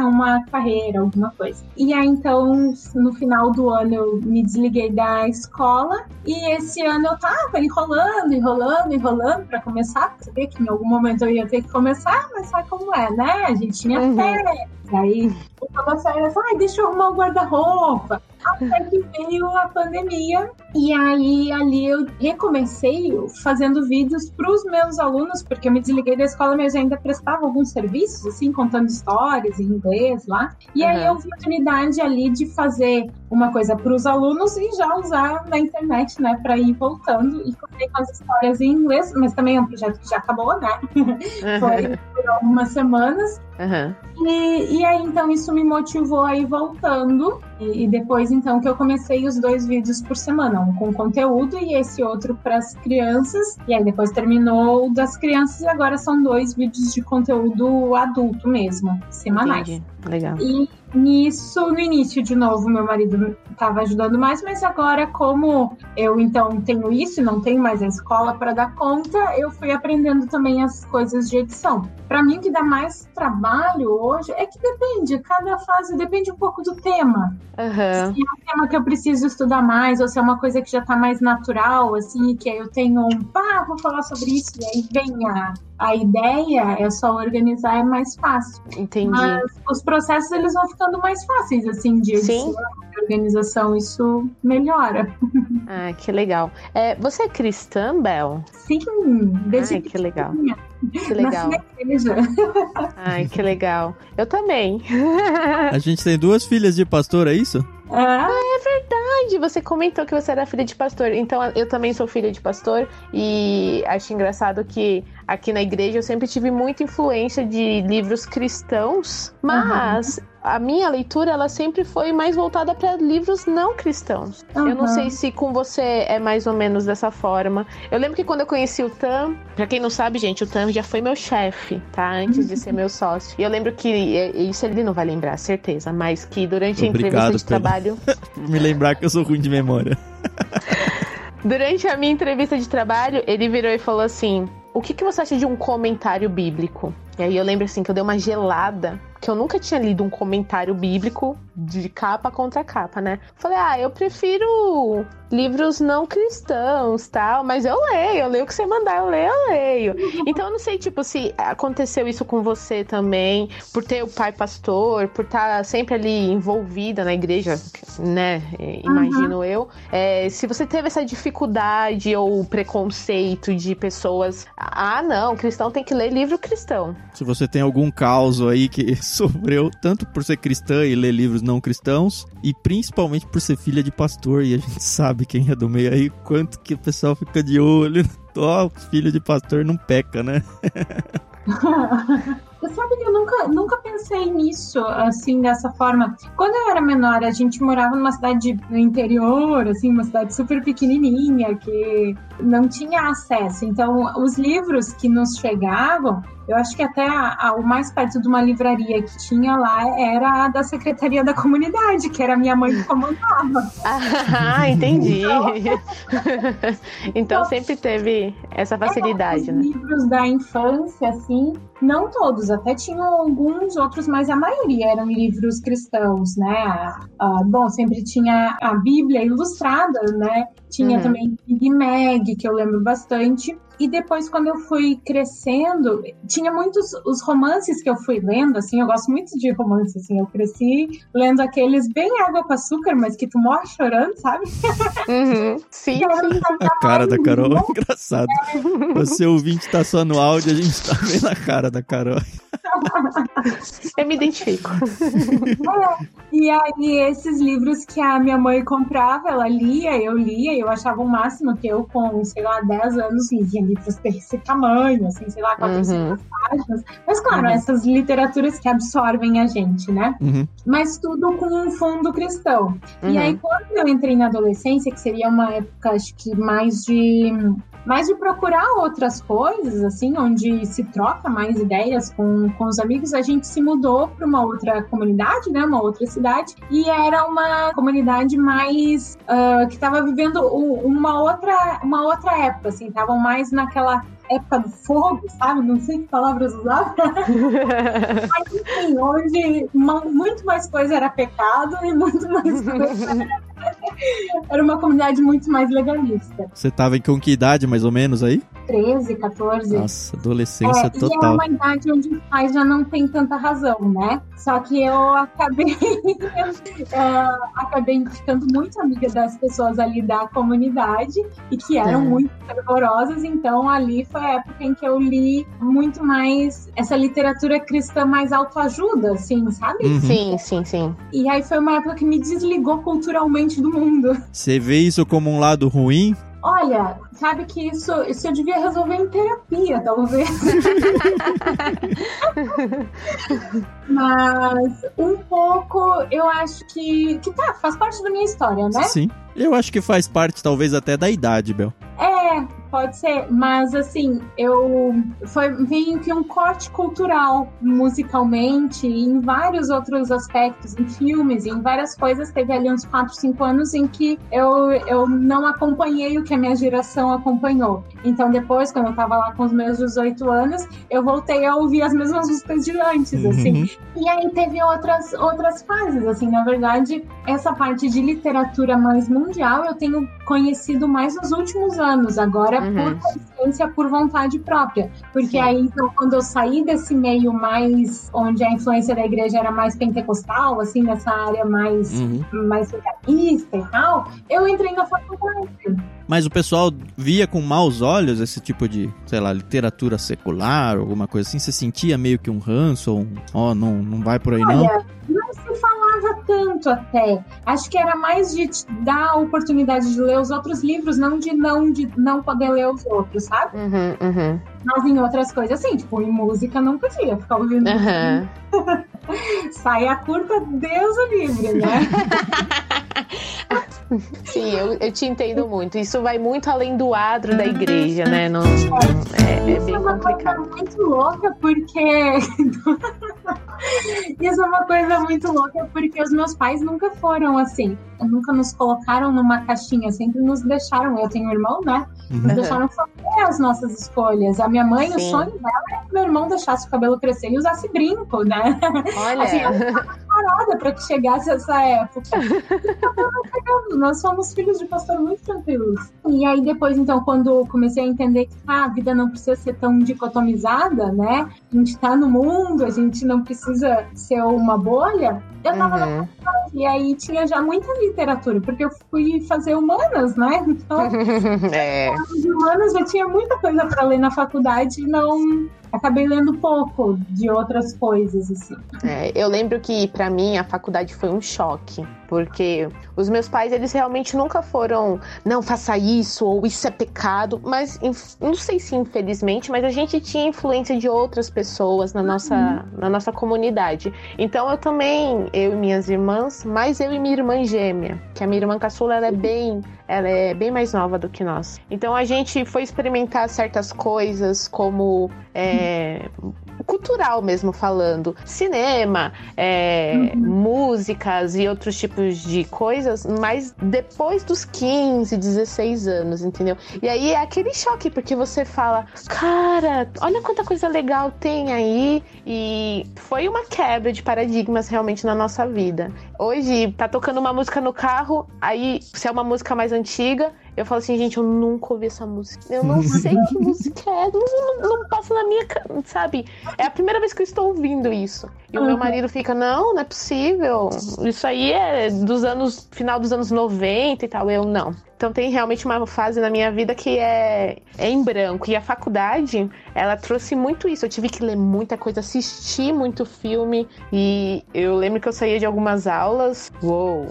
Uma carreira, alguma coisa. E aí então, no final do ano, eu me desliguei da escola e esse ano eu tava enrolando, enrolando, enrolando para começar. Vê que em algum momento eu ia ter que começar, mas sabe como é, né? A gente tinha uhum. férias, aí toda férias, ai, deixa eu arrumar o guarda-roupa. Até que veio a pandemia e aí ali eu recomecei fazendo vídeos para os meus alunos, porque eu me desliguei da escola, mas ainda prestava alguns serviços, assim, contando histórias em inglês lá. E uhum. aí eu vi a oportunidade ali de fazer uma coisa para os alunos e já usar na internet, né, para ir voltando e contei com as histórias em inglês, mas também é um projeto que já acabou, né? Foi por algumas semanas. Uhum. E, e aí então isso me motivou a ir voltando e, e depois então que eu comecei os dois vídeos por semana um com conteúdo e esse outro para as crianças. E aí depois terminou o das crianças e agora são dois vídeos de conteúdo adulto mesmo, semanais. Entendi. Legal. E nisso, no início, de novo, meu marido estava ajudando mais, mas agora, como eu então tenho isso e não tenho mais a escola para dar conta, eu fui aprendendo também as coisas de edição. Para mim, o que dá mais trabalho hoje é que depende, cada fase depende um pouco do tema. Uhum. Se é um tema que eu preciso estudar mais, ou se é uma coisa que já está mais natural, assim, que eu tenho um, pá, vou falar sobre isso, e aí vem a, a ideia, é só organizar, é mais fácil. Entendi. Mas os processos, eles vão ficando mais fáceis, assim, de de organização, isso melhora. Ah, que legal. É, você é cristã, Bel? Sim, desde Ai, que legal. Que legal. Ai, que legal. Eu também. A gente tem duas filhas de pastor, é isso? Ah, é verdade. Você comentou que você era filha de pastor. Então, eu também sou filha de pastor. E acho engraçado que aqui na igreja eu sempre tive muita influência de livros cristãos, mas uhum. A minha leitura ela sempre foi mais voltada para livros não cristãos. Uhum. Eu não sei se com você é mais ou menos dessa forma. Eu lembro que quando eu conheci o Tam, para quem não sabe, gente, o Tam já foi meu chefe, tá? Antes de ser meu sócio. E eu lembro que isso ele não vai lembrar, certeza, mas que durante Obrigado a entrevista de trabalho, me lembrar que eu sou ruim de memória. Durante a minha entrevista de trabalho, ele virou e falou assim: O que, que você acha de um comentário bíblico? E aí eu lembro assim que eu dei uma gelada, que eu nunca tinha lido um comentário bíblico de capa contra capa, né? Falei, ah, eu prefiro livros não cristãos, tal, mas eu leio, eu leio o que você mandar, eu leio, eu leio. Então eu não sei, tipo, se aconteceu isso com você também, por ter o pai pastor, por estar tá sempre ali envolvida na igreja, né? Imagino uhum. eu. É, se você teve essa dificuldade ou preconceito de pessoas, ah, não, cristão tem que ler livro cristão. Se você tem algum caos aí que sofreu tanto por ser cristã e ler livros não cristãos, e principalmente por ser filha de pastor, e a gente sabe quem é do meio aí, quanto que o pessoal fica de olho. Ó, oh, filho de pastor não peca, né? Sabe que eu nunca, nunca pensei nisso, assim, dessa forma. Quando eu era menor, a gente morava numa cidade no interior, assim, uma cidade super pequenininha, que não tinha acesso. Então, os livros que nos chegavam, eu acho que até a, a, o mais perto de uma livraria que tinha lá era a da Secretaria da Comunidade, que era a minha mãe que comandava. Ah, entendi. Então, então sempre teve essa facilidade, né? livros da infância, assim, não todos, até tinham alguns outros, mas a maioria eram livros cristãos, né? Ah, bom, sempre tinha a Bíblia ilustrada, né? Tinha uhum. também Big Mag, que eu lembro bastante. E depois, quando eu fui crescendo, tinha muitos os romances que eu fui lendo, assim, eu gosto muito de romance, assim, eu cresci lendo aqueles bem água com açúcar, mas que tu morre chorando, sabe? Uhum. Sim. a cara da Carol é engraçado. Você ouvinte tá só no áudio, a gente tá vendo a cara da Carol. Eu me identifico. É, e aí, esses livros que a minha mãe comprava, ela lia, eu lia, e eu achava o máximo que eu, com, sei lá, 10 anos, lia livros desse tamanho, assim, sei lá, 400 uhum. páginas. Mas, claro, uhum. essas literaturas que absorvem a gente, né? Uhum. Mas tudo com um fundo cristão. E aí, uhum. quando eu entrei na adolescência, que seria uma época, acho que mais de mas de procurar outras coisas, assim, onde se troca mais ideias com, com os amigos, a gente se mudou para uma outra comunidade, né, uma outra cidade, e era uma comunidade mais uh, que estava vivendo uma outra, uma outra época, assim, estavam mais naquela época do fogo, sabe? Não sei que palavras usar. Mas enfim, onde muito mais coisa era pecado e muito mais coisa era era uma comunidade muito mais legalista. Você tava com que idade, mais ou menos, aí? 13, 14. Nossa, adolescência é, total. E é uma idade onde os pais já não têm tanta razão, né? Só que eu acabei, uh, acabei ficando muito amiga das pessoas ali da comunidade e que eram é. muito fervorosas, então ali foi a época em que eu li muito mais essa literatura cristã mais autoajuda, assim, sabe? Uhum. Sim, sim, sim. E aí foi uma época que me desligou culturalmente do mundo. Você vê isso como um lado ruim? Olha, sabe que isso, isso eu devia resolver em terapia, talvez. Mas um pouco eu acho que, que tá, faz parte da minha história, né? Sim. Eu acho que faz parte, talvez, até da idade, Bel. É, pode ser, mas assim, eu foi meio que um corte cultural musicalmente e em vários outros aspectos, em filmes, em várias coisas, teve ali uns 4, 5 anos em que eu, eu não acompanhei o que a minha geração acompanhou. Então depois, quando eu tava lá com os meus 18 anos, eu voltei a ouvir as mesmas músicas de antes, uhum. assim. E aí teve outras outras fases, assim, na verdade, essa parte de literatura mais mundial eu tenho conhecido mais nos últimos anos, agora uhum. por consciência, por vontade própria. Porque Sim. aí, então, quando eu saí desse meio mais, onde a influência da igreja era mais pentecostal, assim, nessa área mais, uhum. mais legalista e tal, eu entrei na faculdade. Mas o pessoal via com maus olhos esse tipo de, sei lá, literatura secular, alguma coisa assim? Você sentia meio que um ranço, um, ó, oh, não, não vai por aí Olha, não? Tanto até. Acho que era mais de te dar a oportunidade de ler os outros livros, não de não, de não poder ler os outros, sabe? Uhum, uhum. Mas em outras coisas, assim, tipo, em música não podia ficar ouvindo. Uhum. Saia curta, Deus o livre, né? Sim, eu, eu te entendo muito. Isso vai muito além do adro da igreja, né? Não, é, é bem complicado. Isso é uma coisa muito louca, porque. Isso é uma coisa muito louca, porque os meus pais nunca foram assim. Nunca nos colocaram numa caixinha, sempre nos deixaram. Eu tenho um irmão, né? Nos uhum. deixaram fazer as nossas escolhas. A minha mãe, Sim. o sonho dela é que meu irmão deixasse o cabelo crescer e usasse brinco, né? Olha. Assim, parada para que chegasse essa época. Nós somos filhos de pastor muito tranquilos. E aí depois, então, quando comecei a entender que ah, a vida não precisa ser tão dicotomizada, né? A gente tá no mundo, a gente não precisa ser uma bolha. Eu tava uhum. na faculdade, e aí tinha já muita literatura, porque eu fui fazer humanas, né? Então, é. humanas já tinha muita coisa para ler na faculdade e não acabei lendo pouco de outras coisas, assim. É, eu lembro que para mim a faculdade foi um choque, porque os meus pais, eles realmente nunca foram, não faça isso ou isso é pecado, mas não sei se infelizmente, mas a gente tinha influência de outras pessoas na nossa, uhum. na nossa comunidade. Então eu também, eu e minhas irmãs, mais eu e minha irmã gêmea, que a minha irmã caçula ela é bem ela é bem mais nova do que nós. Então a gente foi experimentar certas coisas, como é, cultural mesmo falando, cinema, é, uhum. músicas e outros tipos de coisas, mas depois dos 15, 16 anos, entendeu? E aí é aquele choque, porque você fala, cara, olha quanta coisa legal tem aí, e foi uma quebra de paradigmas realmente na nossa vida. Hoje tá tocando uma música no carro, aí se é uma música mais antiga, eu falo assim, gente, eu nunca ouvi essa música. Eu não sei que música é. Não, não, não, passa na minha. Sabe? É a primeira vez que eu estou ouvindo isso. E uhum. o meu marido fica, não, não é possível. Isso aí é dos anos. final dos anos 90 e tal. Eu não. Então tem realmente uma fase na minha vida que é, é em branco. E a faculdade, ela trouxe muito isso. Eu tive que ler muita coisa, assistir muito filme. E eu lembro que eu saía de algumas aulas. Uou!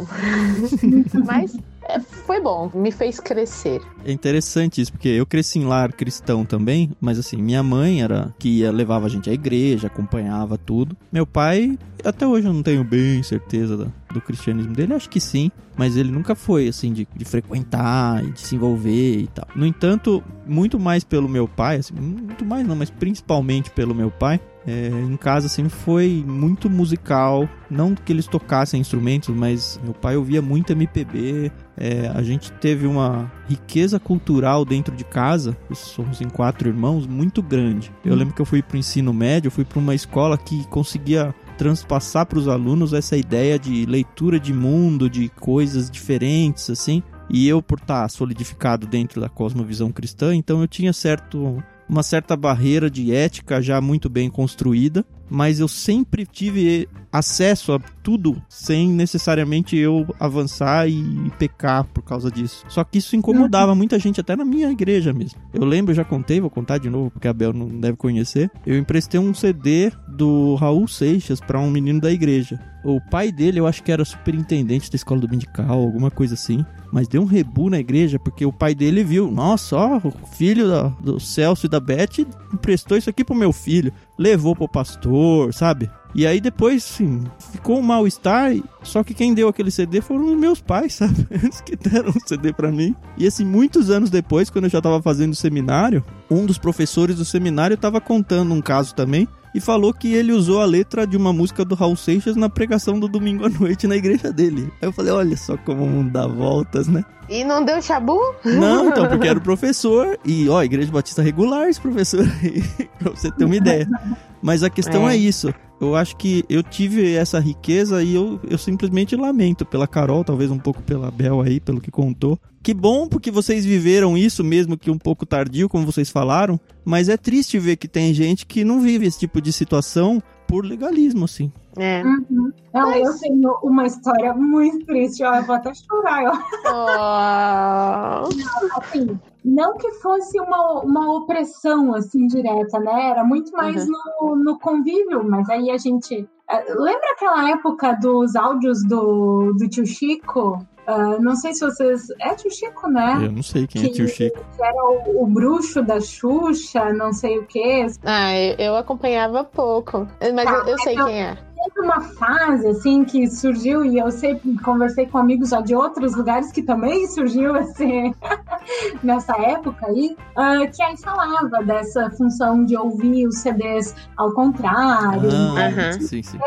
Mas é, foi bom, me fez crescer. É interessante isso, porque eu cresci em lar cristão também, mas assim, minha mãe era que ia, levava a gente à igreja, acompanhava tudo. Meu pai, até hoje eu não tenho bem certeza do, cristianismo dele, acho que sim, mas ele nunca foi assim de, de frequentar e de se envolver e tal. No entanto, muito mais pelo meu pai, assim, muito mais não, mas principalmente pelo meu pai, é, em casa sempre foi muito musical. Não que eles tocassem instrumentos, mas meu pai ouvia muito MPB. É, a gente teve uma riqueza cultural dentro de casa. Somos em quatro irmãos, muito grande. Eu lembro que eu fui para o ensino médio, fui para uma escola que conseguia transpassar para os alunos essa ideia de leitura de mundo, de coisas diferentes, assim. E eu, por estar solidificado dentro da cosmovisão cristã, então eu tinha certo uma certa barreira de ética já muito bem construída, mas eu sempre tive acesso a tudo sem necessariamente eu avançar e pecar por causa disso. Só que isso incomodava muita gente, até na minha igreja mesmo. Eu lembro, eu já contei, vou contar de novo porque a Bel não deve conhecer. Eu emprestei um CD do Raul Seixas para um menino da igreja. O pai dele, eu acho que era superintendente da escola dominical, alguma coisa assim mas deu um rebu na igreja porque o pai dele viu, nossa, ó, o filho do Celso e da Beth emprestou isso aqui pro meu filho, levou pro pastor, sabe? E aí depois, sim, ficou um mal-estar, só que quem deu aquele CD foram os meus pais, sabe? Eles que deram o CD para mim. E assim, muitos anos depois, quando eu já tava fazendo seminário, um dos professores do seminário tava contando um caso também, e falou que ele usou a letra de uma música do Raul Seixas na pregação do domingo à noite na igreja dele. Aí eu falei, olha só como o mundo dá voltas, né? E não deu chabu? Não, então, porque era o professor. E, ó, Igreja Batista regular esse professor aí, pra você ter uma ideia. Mas a questão é. é isso. Eu acho que eu tive essa riqueza e eu, eu simplesmente lamento pela Carol, talvez um pouco pela Bel aí, pelo que contou. Que bom porque vocês viveram isso, mesmo que um pouco tardio, como vocês falaram. Mas é triste ver que tem gente que não vive esse tipo de situação por legalismo, assim. É. Uhum. Não, Mas... eu tenho uma história muito triste, ó, eu vou até chorar. Ó. Oh. Não, assim, não que fosse uma, uma opressão assim direta, né? Era muito mais uhum. no, no convívio, mas aí a gente. Eh, lembra aquela época dos áudios do, do tio Chico? Uh, não sei se vocês. É tio Chico, né? Eu não sei quem é que, é tio Chico. Que era o, o, bruxo da Xuxa, não sei o quê. Ah, eu acompanhava pouco. Mas tá, eu, eu sei então, quem é teve uma fase assim que surgiu e eu sempre conversei com amigos já de outros lugares que também surgiu assim, nessa época aí, uh, que aí falava dessa função de ouvir os CDs ao contrário, ah, né? sim, sim.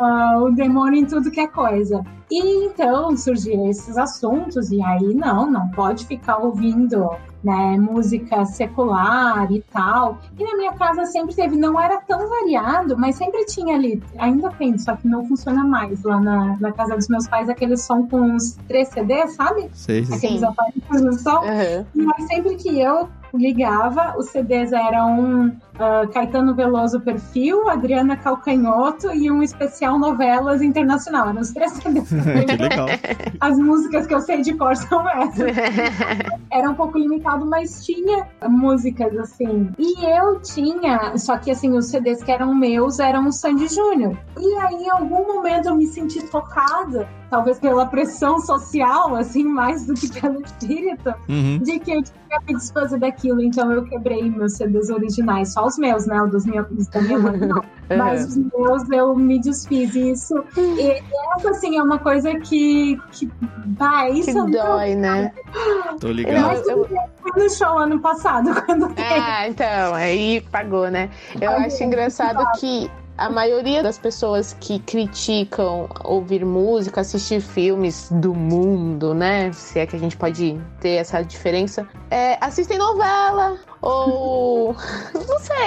Uh, o demônio em tudo que é coisa. E então surgiram esses assuntos, e aí não, não pode ficar ouvindo né, música secular e tal. E na minha casa sempre teve, não era tão variado, mas sempre tinha ali, ainda tem, só que não funciona mais lá na, na casa dos meus pais, aquele som com uns três CDs, sabe? Sei, sim. Aqueles aparelhos no som. Uhum. Mas sempre que eu ligava, os CDs eram uh, Caetano Veloso Perfil, Adriana Calcanhoto e um especial novelas internacional. Eram os três CDs. que legal. As músicas que eu sei de cor são essas. Era um pouco limitado, mas tinha músicas assim. E eu tinha, só que assim, os CDs que eram meus eram o Sandy Júnior. E aí, em algum momento, eu me senti tocada talvez pela pressão social, assim, mais do que pelo espírito, Uhum. de que eu tinha que desfazer daquilo. Então eu quebrei meus CDs originais, só os meus, né? O dos meus, dos da minha mãe, não. Mas os meus eu me desfiz. E isso, e essa, assim, é uma coisa que, que vai, isso Que é muito- dói, né? Tô Eu- ligado. Mas bem, fui no show ano passado, quando Ah, então, aí pagou, né? Eu acho engraçado que a maioria das pessoas que criticam ouvir música, assistir filmes do mundo, né? Se é que a gente pode ter essa diferença, é, assistem novela, ou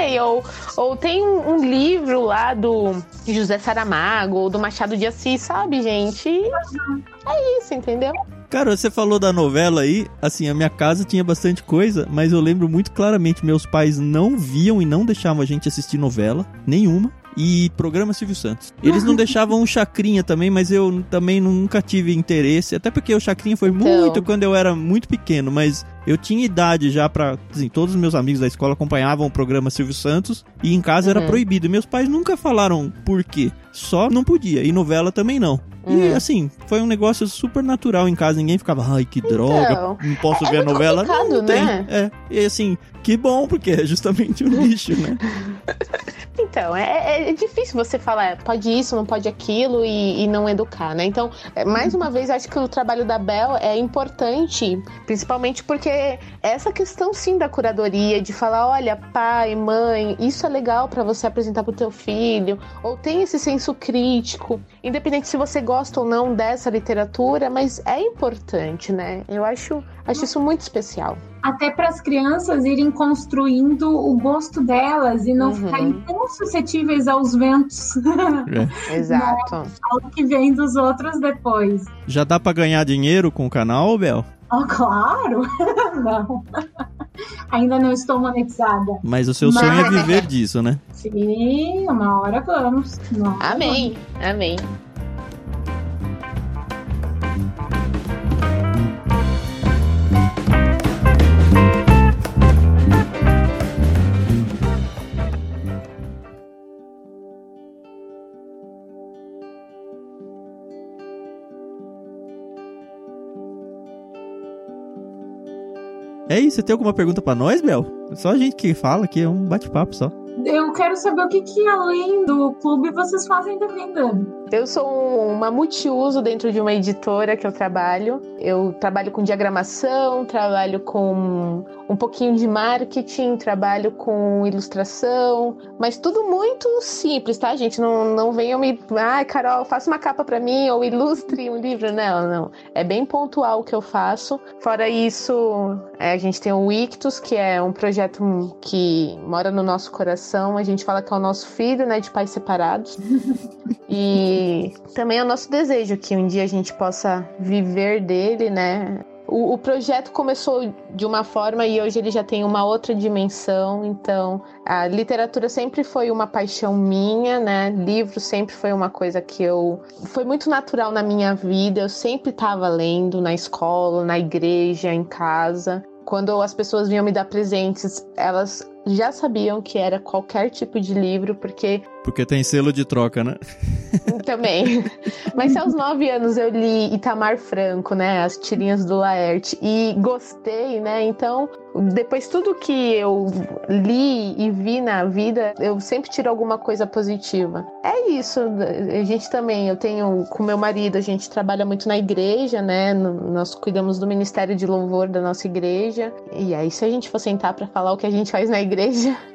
sei, ou, ou tem um, um livro lá do José Saramago, ou do Machado de Assis, sabe, gente? E é isso, entendeu? Cara, você falou da novela aí, assim, a minha casa tinha bastante coisa, mas eu lembro muito claramente, meus pais não viam e não deixavam a gente assistir novela, nenhuma. E programa Silvio Santos. Eles não deixavam o Chacrinha também, mas eu também nunca tive interesse. Até porque o Chacrinha foi Então. muito quando eu era muito pequeno, mas eu tinha idade já pra. Assim, todos os meus amigos da escola acompanhavam o programa Silvio Santos e em casa era Uhum. proibido. E meus pais nunca falaram por quê. Só não podia. E novela também não. E Uhum. assim, foi um negócio super natural em casa. Ninguém ficava, ai que droga, Então, não posso é ver a novela. não, não tem. né? É. E assim, que bom, porque é justamente um lixo, né? Então, é, é difícil você falar, pode isso, não pode aquilo e, e não educar, né? Então, é, mais uma vez, acho que o trabalho da Bel é importante, principalmente porque essa questão sim da curadoria, de falar, olha, pai, mãe, isso é legal pra você apresentar pro teu filho, ou tem esse senso crítico, independente se você gosta ou não dessa literatura, mas é importante, né? Eu acho, acho isso muito especial. Até para as crianças irem construindo o gosto delas e não Uhum. ficarem tão suscetíveis aos ventos, Exato. ao que vem dos outros depois. Já dá pra ganhar dinheiro com o canal, Bel? Oh, claro! não. Ainda não estou monetizada. Mas o seu Mas- sonho é viver disso, né? Sim, uma hora vamos. Uma hora Amém, amém. É isso, você tem alguma pergunta pra nós, Bel? É Só a gente que fala aqui, é um bate-papo só. Eu quero saber o que, que além do clube vocês fazem da vida. Eu sou um- uma multiuso dentro de uma editora que eu trabalho. Eu trabalho com diagramação, trabalho com um pouquinho de marketing, trabalho com ilustração, mas tudo muito simples, tá, gente? Não, não venham me. Ai, Carol, faça uma capa pra mim ou ilustre um livro. Não, não. É bem pontual o que eu faço. Fora isso, a gente tem o Ictus, que é um projeto que mora no nosso coração. A gente fala que é o nosso filho, né, de pais separados. E também é o nosso desejo que um dia a gente possa viver dele, né? O, o projeto começou de uma forma e hoje ele já tem uma outra dimensão. Então, a literatura sempre foi uma paixão minha, né? Livro sempre foi uma coisa que eu. Foi muito natural na minha vida. Eu sempre estava lendo na escola, na igreja, em casa. Quando as pessoas vinham me dar presentes, elas já sabiam que era qualquer tipo de livro, porque Porque tem selo de troca, né? também. Mas se aos nove anos eu li Itamar Franco, né? As tirinhas do Laerte e gostei, né? Então, depois tudo que eu li e vi na vida, eu sempre tiro alguma coisa positiva. É isso. A gente também, eu tenho com meu marido, a gente trabalha muito na igreja, né? Nós cuidamos do ministério de louvor da nossa igreja. E aí, se a gente for sentar para falar o que a gente faz na igreja,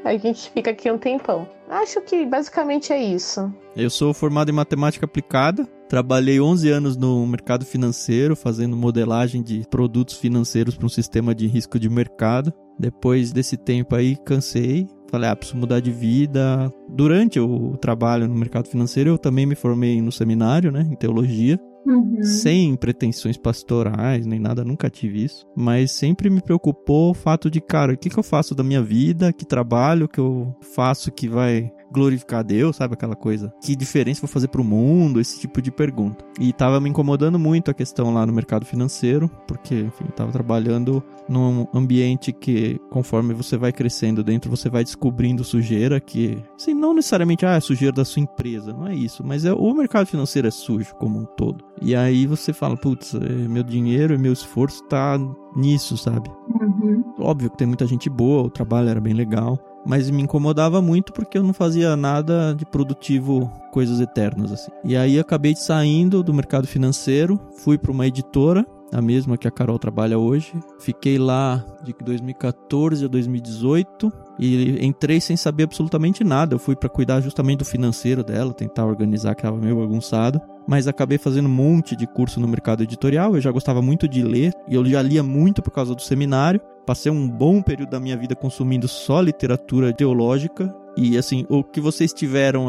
a gente fica aqui um tempão. Acho que basicamente é isso. Eu sou formado em matemática aplicada. Trabalhei 11 anos no mercado financeiro, fazendo modelagem de produtos financeiros para um sistema de risco de mercado. Depois desse tempo aí, cansei. Falei, ah, preciso mudar de vida. Durante o trabalho no mercado financeiro, eu também me formei no seminário, né, em teologia. Uhum. Sem pretensões pastorais, nem nada, nunca tive isso. Mas sempre me preocupou o fato de, cara, o que, que eu faço da minha vida? Que trabalho que eu faço que vai glorificar Deus, sabe? Aquela coisa. Que diferença vou fazer pro mundo? Esse tipo de pergunta. E tava me incomodando muito a questão lá no mercado financeiro, porque, enfim, tava trabalhando num ambiente que, conforme você vai crescendo dentro, você vai descobrindo sujeira que, assim, não necessariamente, ah, é sujeira da sua empresa, não é isso, mas é o mercado financeiro é sujo como um todo. E aí você fala, putz, é, meu dinheiro e meu esforço tá nisso, sabe? Uhum. Óbvio que tem muita gente boa, o trabalho era bem legal, mas me incomodava muito porque eu não fazia nada de produtivo, coisas eternas assim. E aí acabei saindo do mercado financeiro, fui para uma editora a mesma que a Carol trabalha hoje. Fiquei lá de 2014 a 2018 e entrei sem saber absolutamente nada. Eu fui para cuidar justamente do financeiro dela, tentar organizar que estava meio bagunçado. Mas acabei fazendo um monte de curso no mercado editorial. Eu já gostava muito de ler e eu já lia muito por causa do seminário. Passei um bom período da minha vida consumindo só literatura teológica e assim, o que vocês tiveram,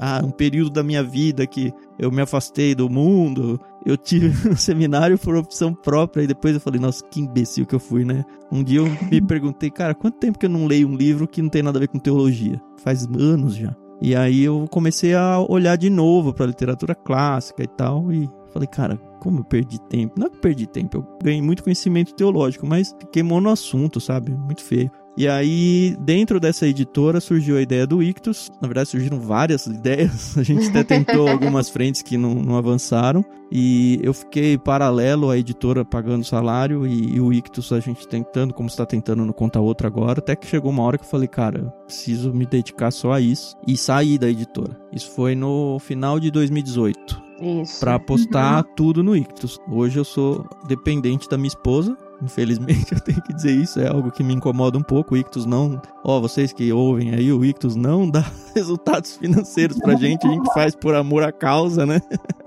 ah, um período da minha vida que eu me afastei do mundo, eu tive um seminário por opção própria e depois eu falei, nossa, que imbecil que eu fui, né? Um dia eu me perguntei, cara, quanto tempo que eu não leio um livro que não tem nada a ver com teologia? Faz anos já. E aí eu comecei a olhar de novo para literatura clássica e tal e falei, cara, como eu perdi tempo? Não é que perdi tempo, eu ganhei muito conhecimento teológico, mas fiquei monoassunto, sabe? Muito feio. E aí, dentro dessa editora, surgiu a ideia do Ictus. Na verdade, surgiram várias ideias. A gente até tentou algumas frentes que não, não, avançaram. E eu fiquei paralelo à editora pagando salário e, e o Ictus a gente tentando, como está tentando no Conta Outra agora. Até que chegou uma hora que eu falei, cara, eu preciso me dedicar só a isso. E sair da editora. Isso foi no final de 2018. Isso. Pra apostar uhum. tudo no Ictus. Hoje eu sou dependente da minha esposa Infelizmente eu tenho que dizer isso, é algo que me incomoda um pouco. O Ictus não, ó, vocês que ouvem aí, o Ictus não dá resultados financeiros pra gente, a gente faz por amor à causa, né?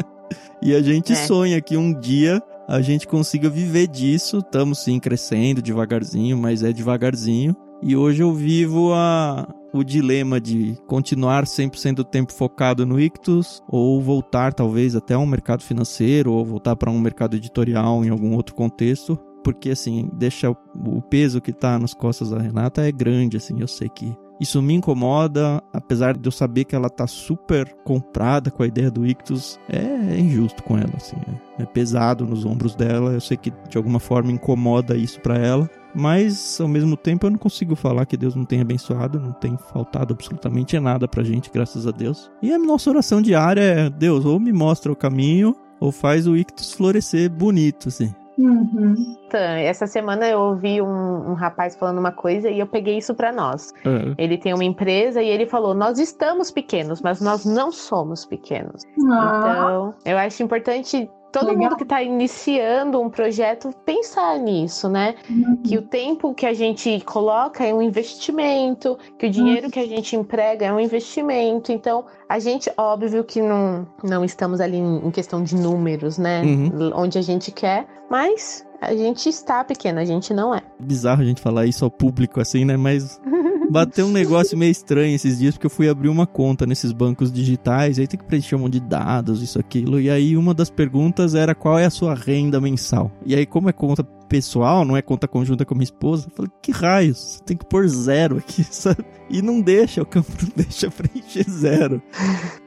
e a gente é. sonha que um dia a gente consiga viver disso. Estamos sim crescendo devagarzinho, mas é devagarzinho. E hoje eu vivo a, o dilema de continuar 100% do tempo focado no Ictus ou voltar talvez até um mercado financeiro ou voltar para um mercado editorial em algum outro contexto. Porque assim, deixa o peso que tá nas costas da Renata é grande, assim, eu sei que isso me incomoda, apesar de eu saber que ela tá super comprada com a ideia do Ictus, é injusto com ela, assim, é, é pesado nos ombros dela, eu sei que de alguma forma incomoda isso para ela, mas ao mesmo tempo eu não consigo falar que Deus não tem abençoado, não tem faltado absolutamente nada pra gente, graças a Deus. E a nossa oração diária é: Deus, ou me mostra o caminho, ou faz o Ictus florescer bonito, assim. Uhum. Então, essa semana eu ouvi um, um, rapaz falando uma coisa e eu peguei isso para nós. Uhum. Ele tem uma empresa e ele falou: Nós estamos pequenos, mas nós não somos pequenos. Ah. Então, eu acho importante todo Legal. mundo que está iniciando um projeto pensar nisso, né? Uhum. Que o tempo que a gente coloca é um investimento, que o dinheiro uhum. que a gente emprega é um investimento. Então, a gente, óbvio que não, não estamos ali em questão de números, né? Uhum. Onde a gente quer, mas a gente está pequeno, a gente não é. Bizarro a gente falar isso ao público assim, né? Mas bateu um negócio meio estranho esses dias, porque eu fui abrir uma conta nesses bancos digitais, aí tem que preencher um monte de dados, isso, aquilo. E aí uma das perguntas era qual é a sua renda mensal. E aí, como é conta pessoal, não é conta conjunta com a minha esposa, eu falei, que raios, você tem que pôr zero aqui, sabe? E não deixa, o campo não deixa preencher zero.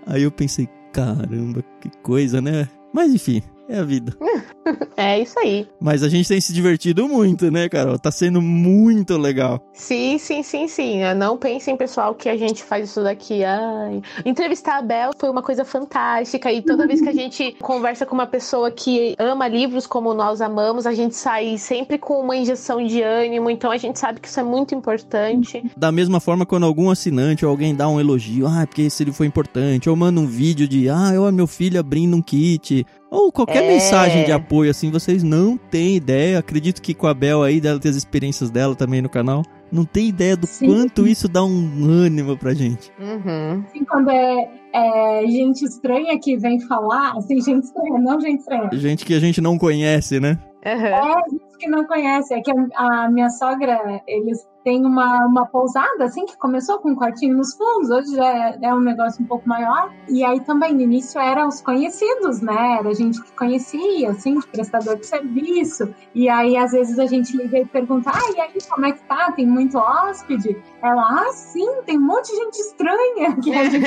Aí eu pensei, caramba, que coisa, né? Mas enfim, é a vida. É isso aí. Mas a gente tem se divertido muito, né, Carol? Tá sendo muito legal. Sim, sim, sim, sim. Não pensem, pessoal, que a gente faz isso daqui. Ai. Entrevistar a Bel foi uma coisa fantástica. E toda vez que a gente conversa com uma pessoa que ama livros como nós amamos, a gente sai sempre com uma injeção de ânimo. Então a gente sabe que isso é muito importante. Da mesma forma, quando algum assinante ou alguém dá um elogio, ah, porque esse livro foi importante, ou manda um vídeo de, ah, eu meu filho abrindo um kit, ou qualquer é... mensagem de apoio, assim, vocês não têm ideia. Acredito que com a Bel aí, dela ter as experiências dela também no canal. Não tem ideia do Sim. quanto isso dá um ânimo pra gente. Uhum. Sim, quando é, é, gente estranha que vem falar, assim, gente estranha, não gente estranha. Gente que a gente não conhece, né? Uhum. É, que não conhecem. É que a, a minha sogra, eles tem uma, uma pousada, assim, que começou com um quartinho nos fundos, hoje já é, é, um negócio um pouco maior. E aí também, no início, eram os conhecidos, né? Era gente que conhecia, assim, de prestador de serviço. E aí, às vezes, a gente liga e pergunta, ah, e aí, como é que tá? Tem muito hóspede? Ela, ah, sim, tem um monte de gente estranha. Que a gente...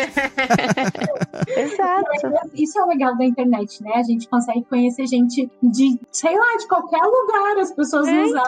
Exato. Isso é o legal da internet, né? A gente consegue conhecer gente de, sei lá, de qualquer lugar. As pessoas é, nos então...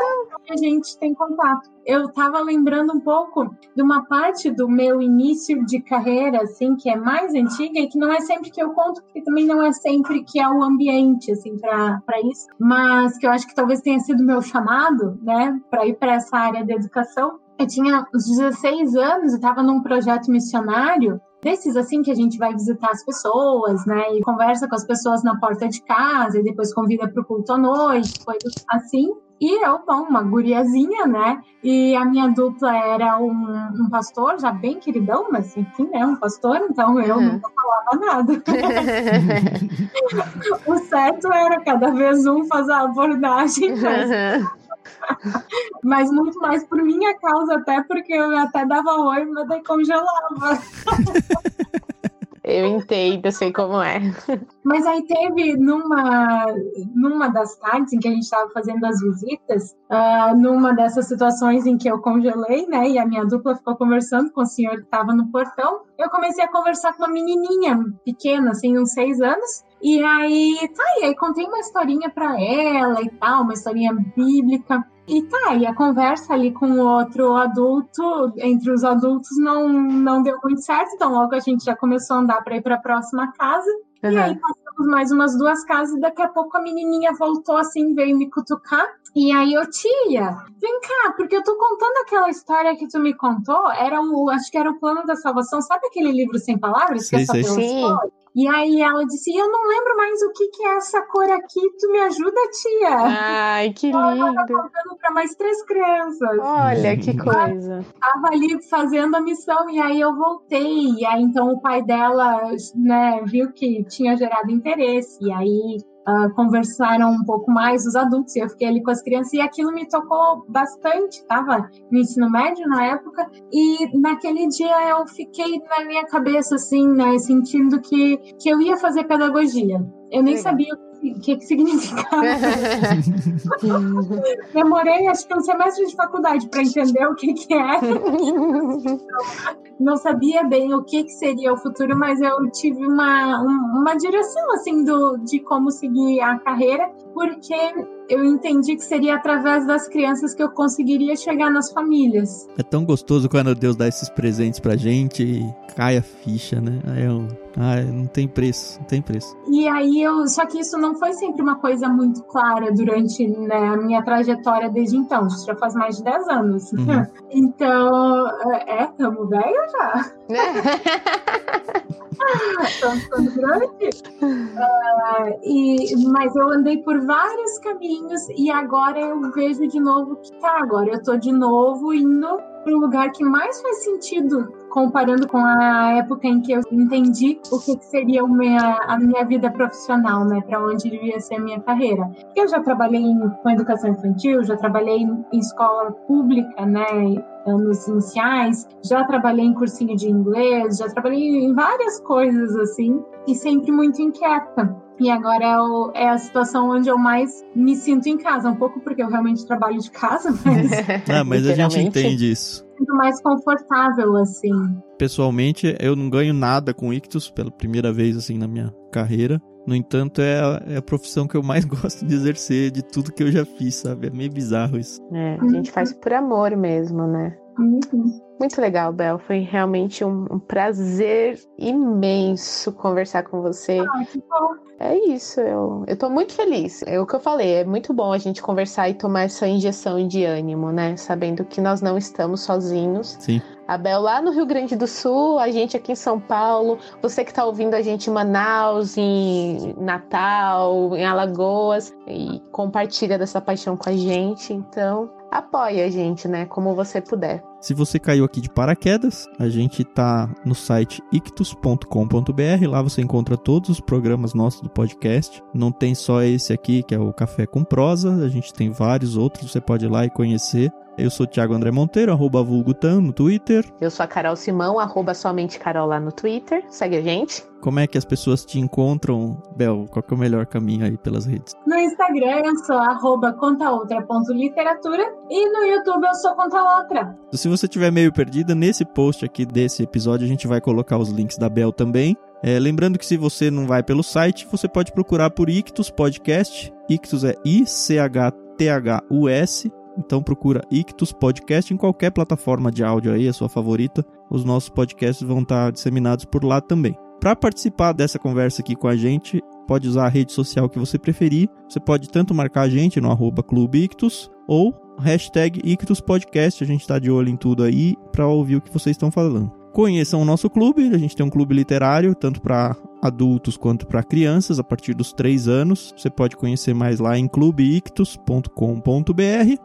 e a gente tem contato eu estava lembrando um pouco de uma parte do meu início de carreira, assim, que é mais antiga e que não é sempre que eu conto, porque também não é sempre que é o ambiente, assim, para isso, mas que eu acho que talvez tenha sido meu chamado, né, para ir para essa área da educação. Eu tinha uns 16 anos e estava num projeto missionário desses assim que a gente vai visitar as pessoas, né, e conversa com as pessoas na porta de casa e depois convida para o culto à noite, coisas assim. E eu, bom, uma guriazinha, né? E a minha dupla era um, um pastor, já bem queridão, mas enfim, né? Um pastor, então eu uhum. nunca falava nada. o certo era cada vez um fazer a abordagem. Mas... Uhum. Mas muito mais por minha causa, até porque eu até dava oi, mas daí congelava. Eu entendo, eu sei como é. Mas aí teve numa, numa das tardes em que a gente estava fazendo as visitas, uh, numa dessas situações em que eu congelei, né, e a minha dupla ficou conversando com o senhor que estava no portão, eu comecei a conversar com uma menininha pequena, assim, uns seis anos, e aí, tá, e aí contei uma historinha para ela e tal, uma historinha bíblica. E tá, e a conversa ali com o outro adulto, entre os adultos, não, não deu muito certo, então logo a gente já começou a andar para ir para a próxima casa. Uhum. E aí passamos mais umas duas casas e daqui a pouco a menininha voltou assim, veio me cutucar. E aí eu, tia, vem cá, porque eu tô contando aquela história que tu me contou, era o, acho que era o plano da salvação, sabe aquele livro sem palavras? Sim, que é só sim. E aí ela disse: Eu não lembro mais o que, que é essa cor aqui, tu me ajuda, tia? Ai, que lindo. Ela tá contando para mais três crianças. Olha que coisa. Tava ali fazendo a missão, e aí eu voltei. E aí então o pai dela, né, viu que tinha gerado interesse. E aí uh, conversaram um pouco mais os adultos, e eu fiquei ali com as crianças, e aquilo me tocou bastante, tava no ensino médio na época, e naquele dia eu fiquei na minha cabeça, assim, né, sentindo que, que eu ia fazer pedagogia. Eu nem sabia o que, que significava. Demorei, acho que um semestre de faculdade para entender o que, que é. Não sabia bem o que, que seria o futuro, mas eu tive uma, uma direção assim do, de como seguir a carreira, porque eu entendi que seria através das crianças que eu conseguiria chegar nas famílias. É tão gostoso quando Deus dá esses presentes pra gente e cai a ficha, né? Aí eu, ah, não tem preço, não tem preço. E aí eu, só que isso não foi sempre uma coisa muito clara durante né, a minha trajetória desde então. Isso já faz mais de 10 anos. Uhum. então, é, tamo velho já. Estamos ficando grande. Uh, e, mas eu andei por vários caminhos e agora eu vejo de novo que tá, agora eu tô de novo indo para o lugar que mais faz sentido comparando com a época em que eu entendi o que seria minha, a minha vida profissional, né, para onde devia ser a minha carreira. Eu já trabalhei com educação infantil, já trabalhei em, em escola pública, né, anos iniciais, já trabalhei em cursinho de inglês, já trabalhei em várias coisas assim, e sempre muito inquieta. E agora é, o, é, a situação onde eu mais me sinto em casa, um pouco porque eu realmente trabalho de casa, mas. ah, mas a gente entende isso. Sinto mais confortável, assim. Pessoalmente, eu não ganho nada com ictus pela primeira vez, assim, na minha carreira. No entanto, é a, é a, profissão que eu mais gosto de exercer de tudo que eu já fiz, sabe? É meio bizarro isso. É, a gente faz por amor mesmo, né? Uhum. Muito legal, Bel. Foi realmente um, um, prazer imenso conversar com você. Ah, que bom. É isso, eu, eu tô muito feliz. É o que eu falei, é muito bom a gente conversar e tomar essa injeção de ânimo, né? Sabendo que nós não estamos sozinhos. Sim. A Bel lá no Rio Grande do Sul, a gente aqui em São Paulo, você que está ouvindo a gente em Manaus, em Natal, em Alagoas, e compartilha dessa paixão com a gente. Então, apoia a gente, né? Como você puder. Se você caiu aqui de paraquedas, a gente tá no site ictus.com.br, lá você encontra todos os programas nossos do podcast. Não tem só esse aqui, que é o Café com Prosa, a gente tem vários outros, você pode ir lá e conhecer. Eu sou o Thiago André Monteiro, arroba vulgutan no Twitter. Eu sou a Carol Simão, arroba somente Carol lá no Twitter. Segue a gente. Como é que as pessoas te encontram, Bel? Qual é o melhor caminho aí pelas redes? No Instagram eu sou arroba contaoutra.literatura e no YouTube eu sou contaoutra. Se você estiver meio perdida, nesse post aqui desse episódio a gente vai colocar os links da Bel também. É, lembrando que se você não vai pelo site, você pode procurar por Ictus Podcast. Ictus é I-C-H-T-H-U-S. Então procura Ictus Podcast em qualquer plataforma de áudio aí, a sua favorita. Os nossos podcasts vão estar disseminados por lá também. Para participar dessa conversa aqui com a gente, pode usar a rede social que você preferir. Você pode tanto marcar a gente no arroba Clube Ictus ou hashtag Ictus Podcast. A gente está de olho em tudo aí para ouvir o que vocês estão falando. Conheçam o nosso clube, a gente tem um clube literário, tanto para adultos quanto para crianças, a partir dos 3 anos. Você pode conhecer mais lá em clubeictus.com.br.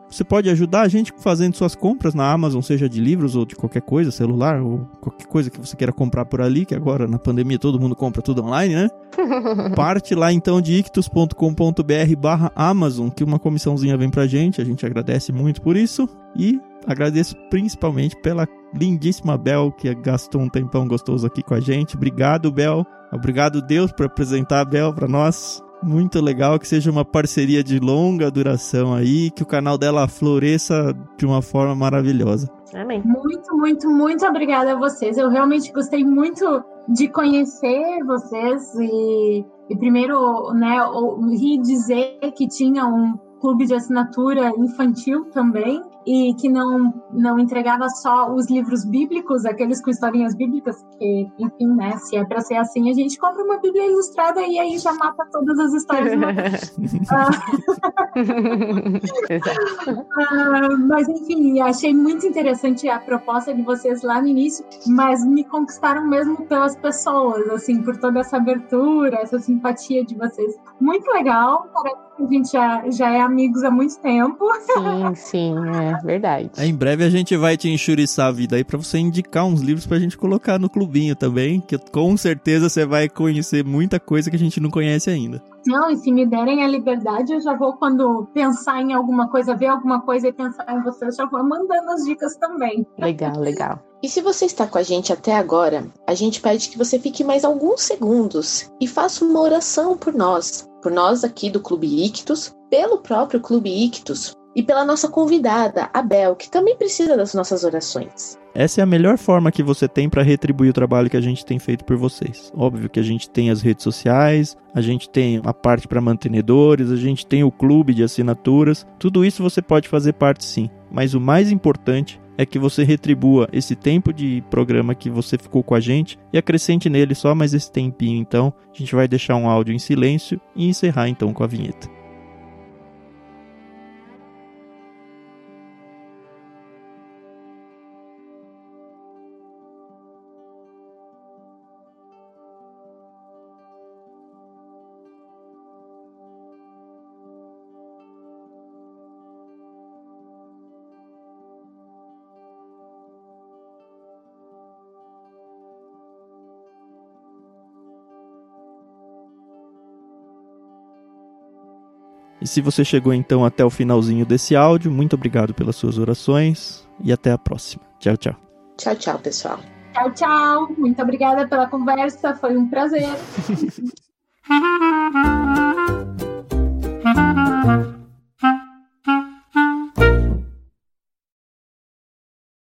Você pode ajudar a gente fazendo suas compras na Amazon, seja de livros ou de qualquer coisa, celular ou qualquer coisa que você queira comprar por ali, que agora na pandemia todo mundo compra tudo online, né? Parte lá então de ictus.com.br barra Amazon, que uma comissãozinha vem pra gente, a gente agradece muito por isso. E agradeço principalmente pela lindíssima Bel, que gastou um tempão gostoso aqui com a gente. Obrigado, Bel. Obrigado, Deus, por apresentar a Bel para nós. Muito legal que seja uma parceria de longa duração aí, que o canal dela floresça de uma forma maravilhosa. Amém. Muito, muito, muito obrigada a vocês. Eu realmente gostei muito de conhecer vocês e, e primeiro, né, ouvi dizer que tinha um clube de assinatura infantil também e que não, não entregava só os livros bíblicos, aqueles com historinhas bíblicas, que, enfim, né, se é para ser assim, a gente compra uma Bíblia ilustrada e aí já mata todas as histórias. ah, mas, enfim, achei muito interessante a proposta de vocês lá no início, mas me conquistaram mesmo pelas pessoas, assim, por toda essa abertura, essa simpatia de vocês. Muito legal, parece que a gente já, já é amigos há muito tempo. Sim, sim, é verdade. É, em breve a gente vai te enxuriçar a vida aí para você indicar uns livros pra gente colocar no clubinho também, que com certeza você vai conhecer muita coisa que a gente não conhece ainda. Não, e se me derem a liberdade, eu já vou, quando pensar em alguma coisa, ver alguma coisa e pensar em você, eu já vou mandando as dicas também. Legal, legal. E se você está com a gente até agora, a gente pede que você fique mais alguns segundos e faça uma oração por nós, por nós aqui do Clube Ictus, pelo próprio Clube Ictus e pela nossa convidada, a Bel, que também precisa das nossas orações. Essa é a melhor forma que você tem para retribuir o trabalho que a gente tem feito por vocês. Óbvio que a gente tem as redes sociais, a gente tem a parte para mantenedores, a gente tem o clube de assinaturas. Tudo isso você pode fazer parte sim. Mas o mais importante é que você retribua esse tempo de programa que você ficou com a gente e acrescente nele só mais esse tempinho. Então, a gente vai deixar um áudio em silêncio e encerrar então com a vinheta. E se você chegou então até o finalzinho desse áudio, muito obrigado pelas suas orações e até a próxima. Tchau, tchau. Tchau, tchau, pessoal. Tchau, tchau. Muito obrigada pela conversa, foi um prazer.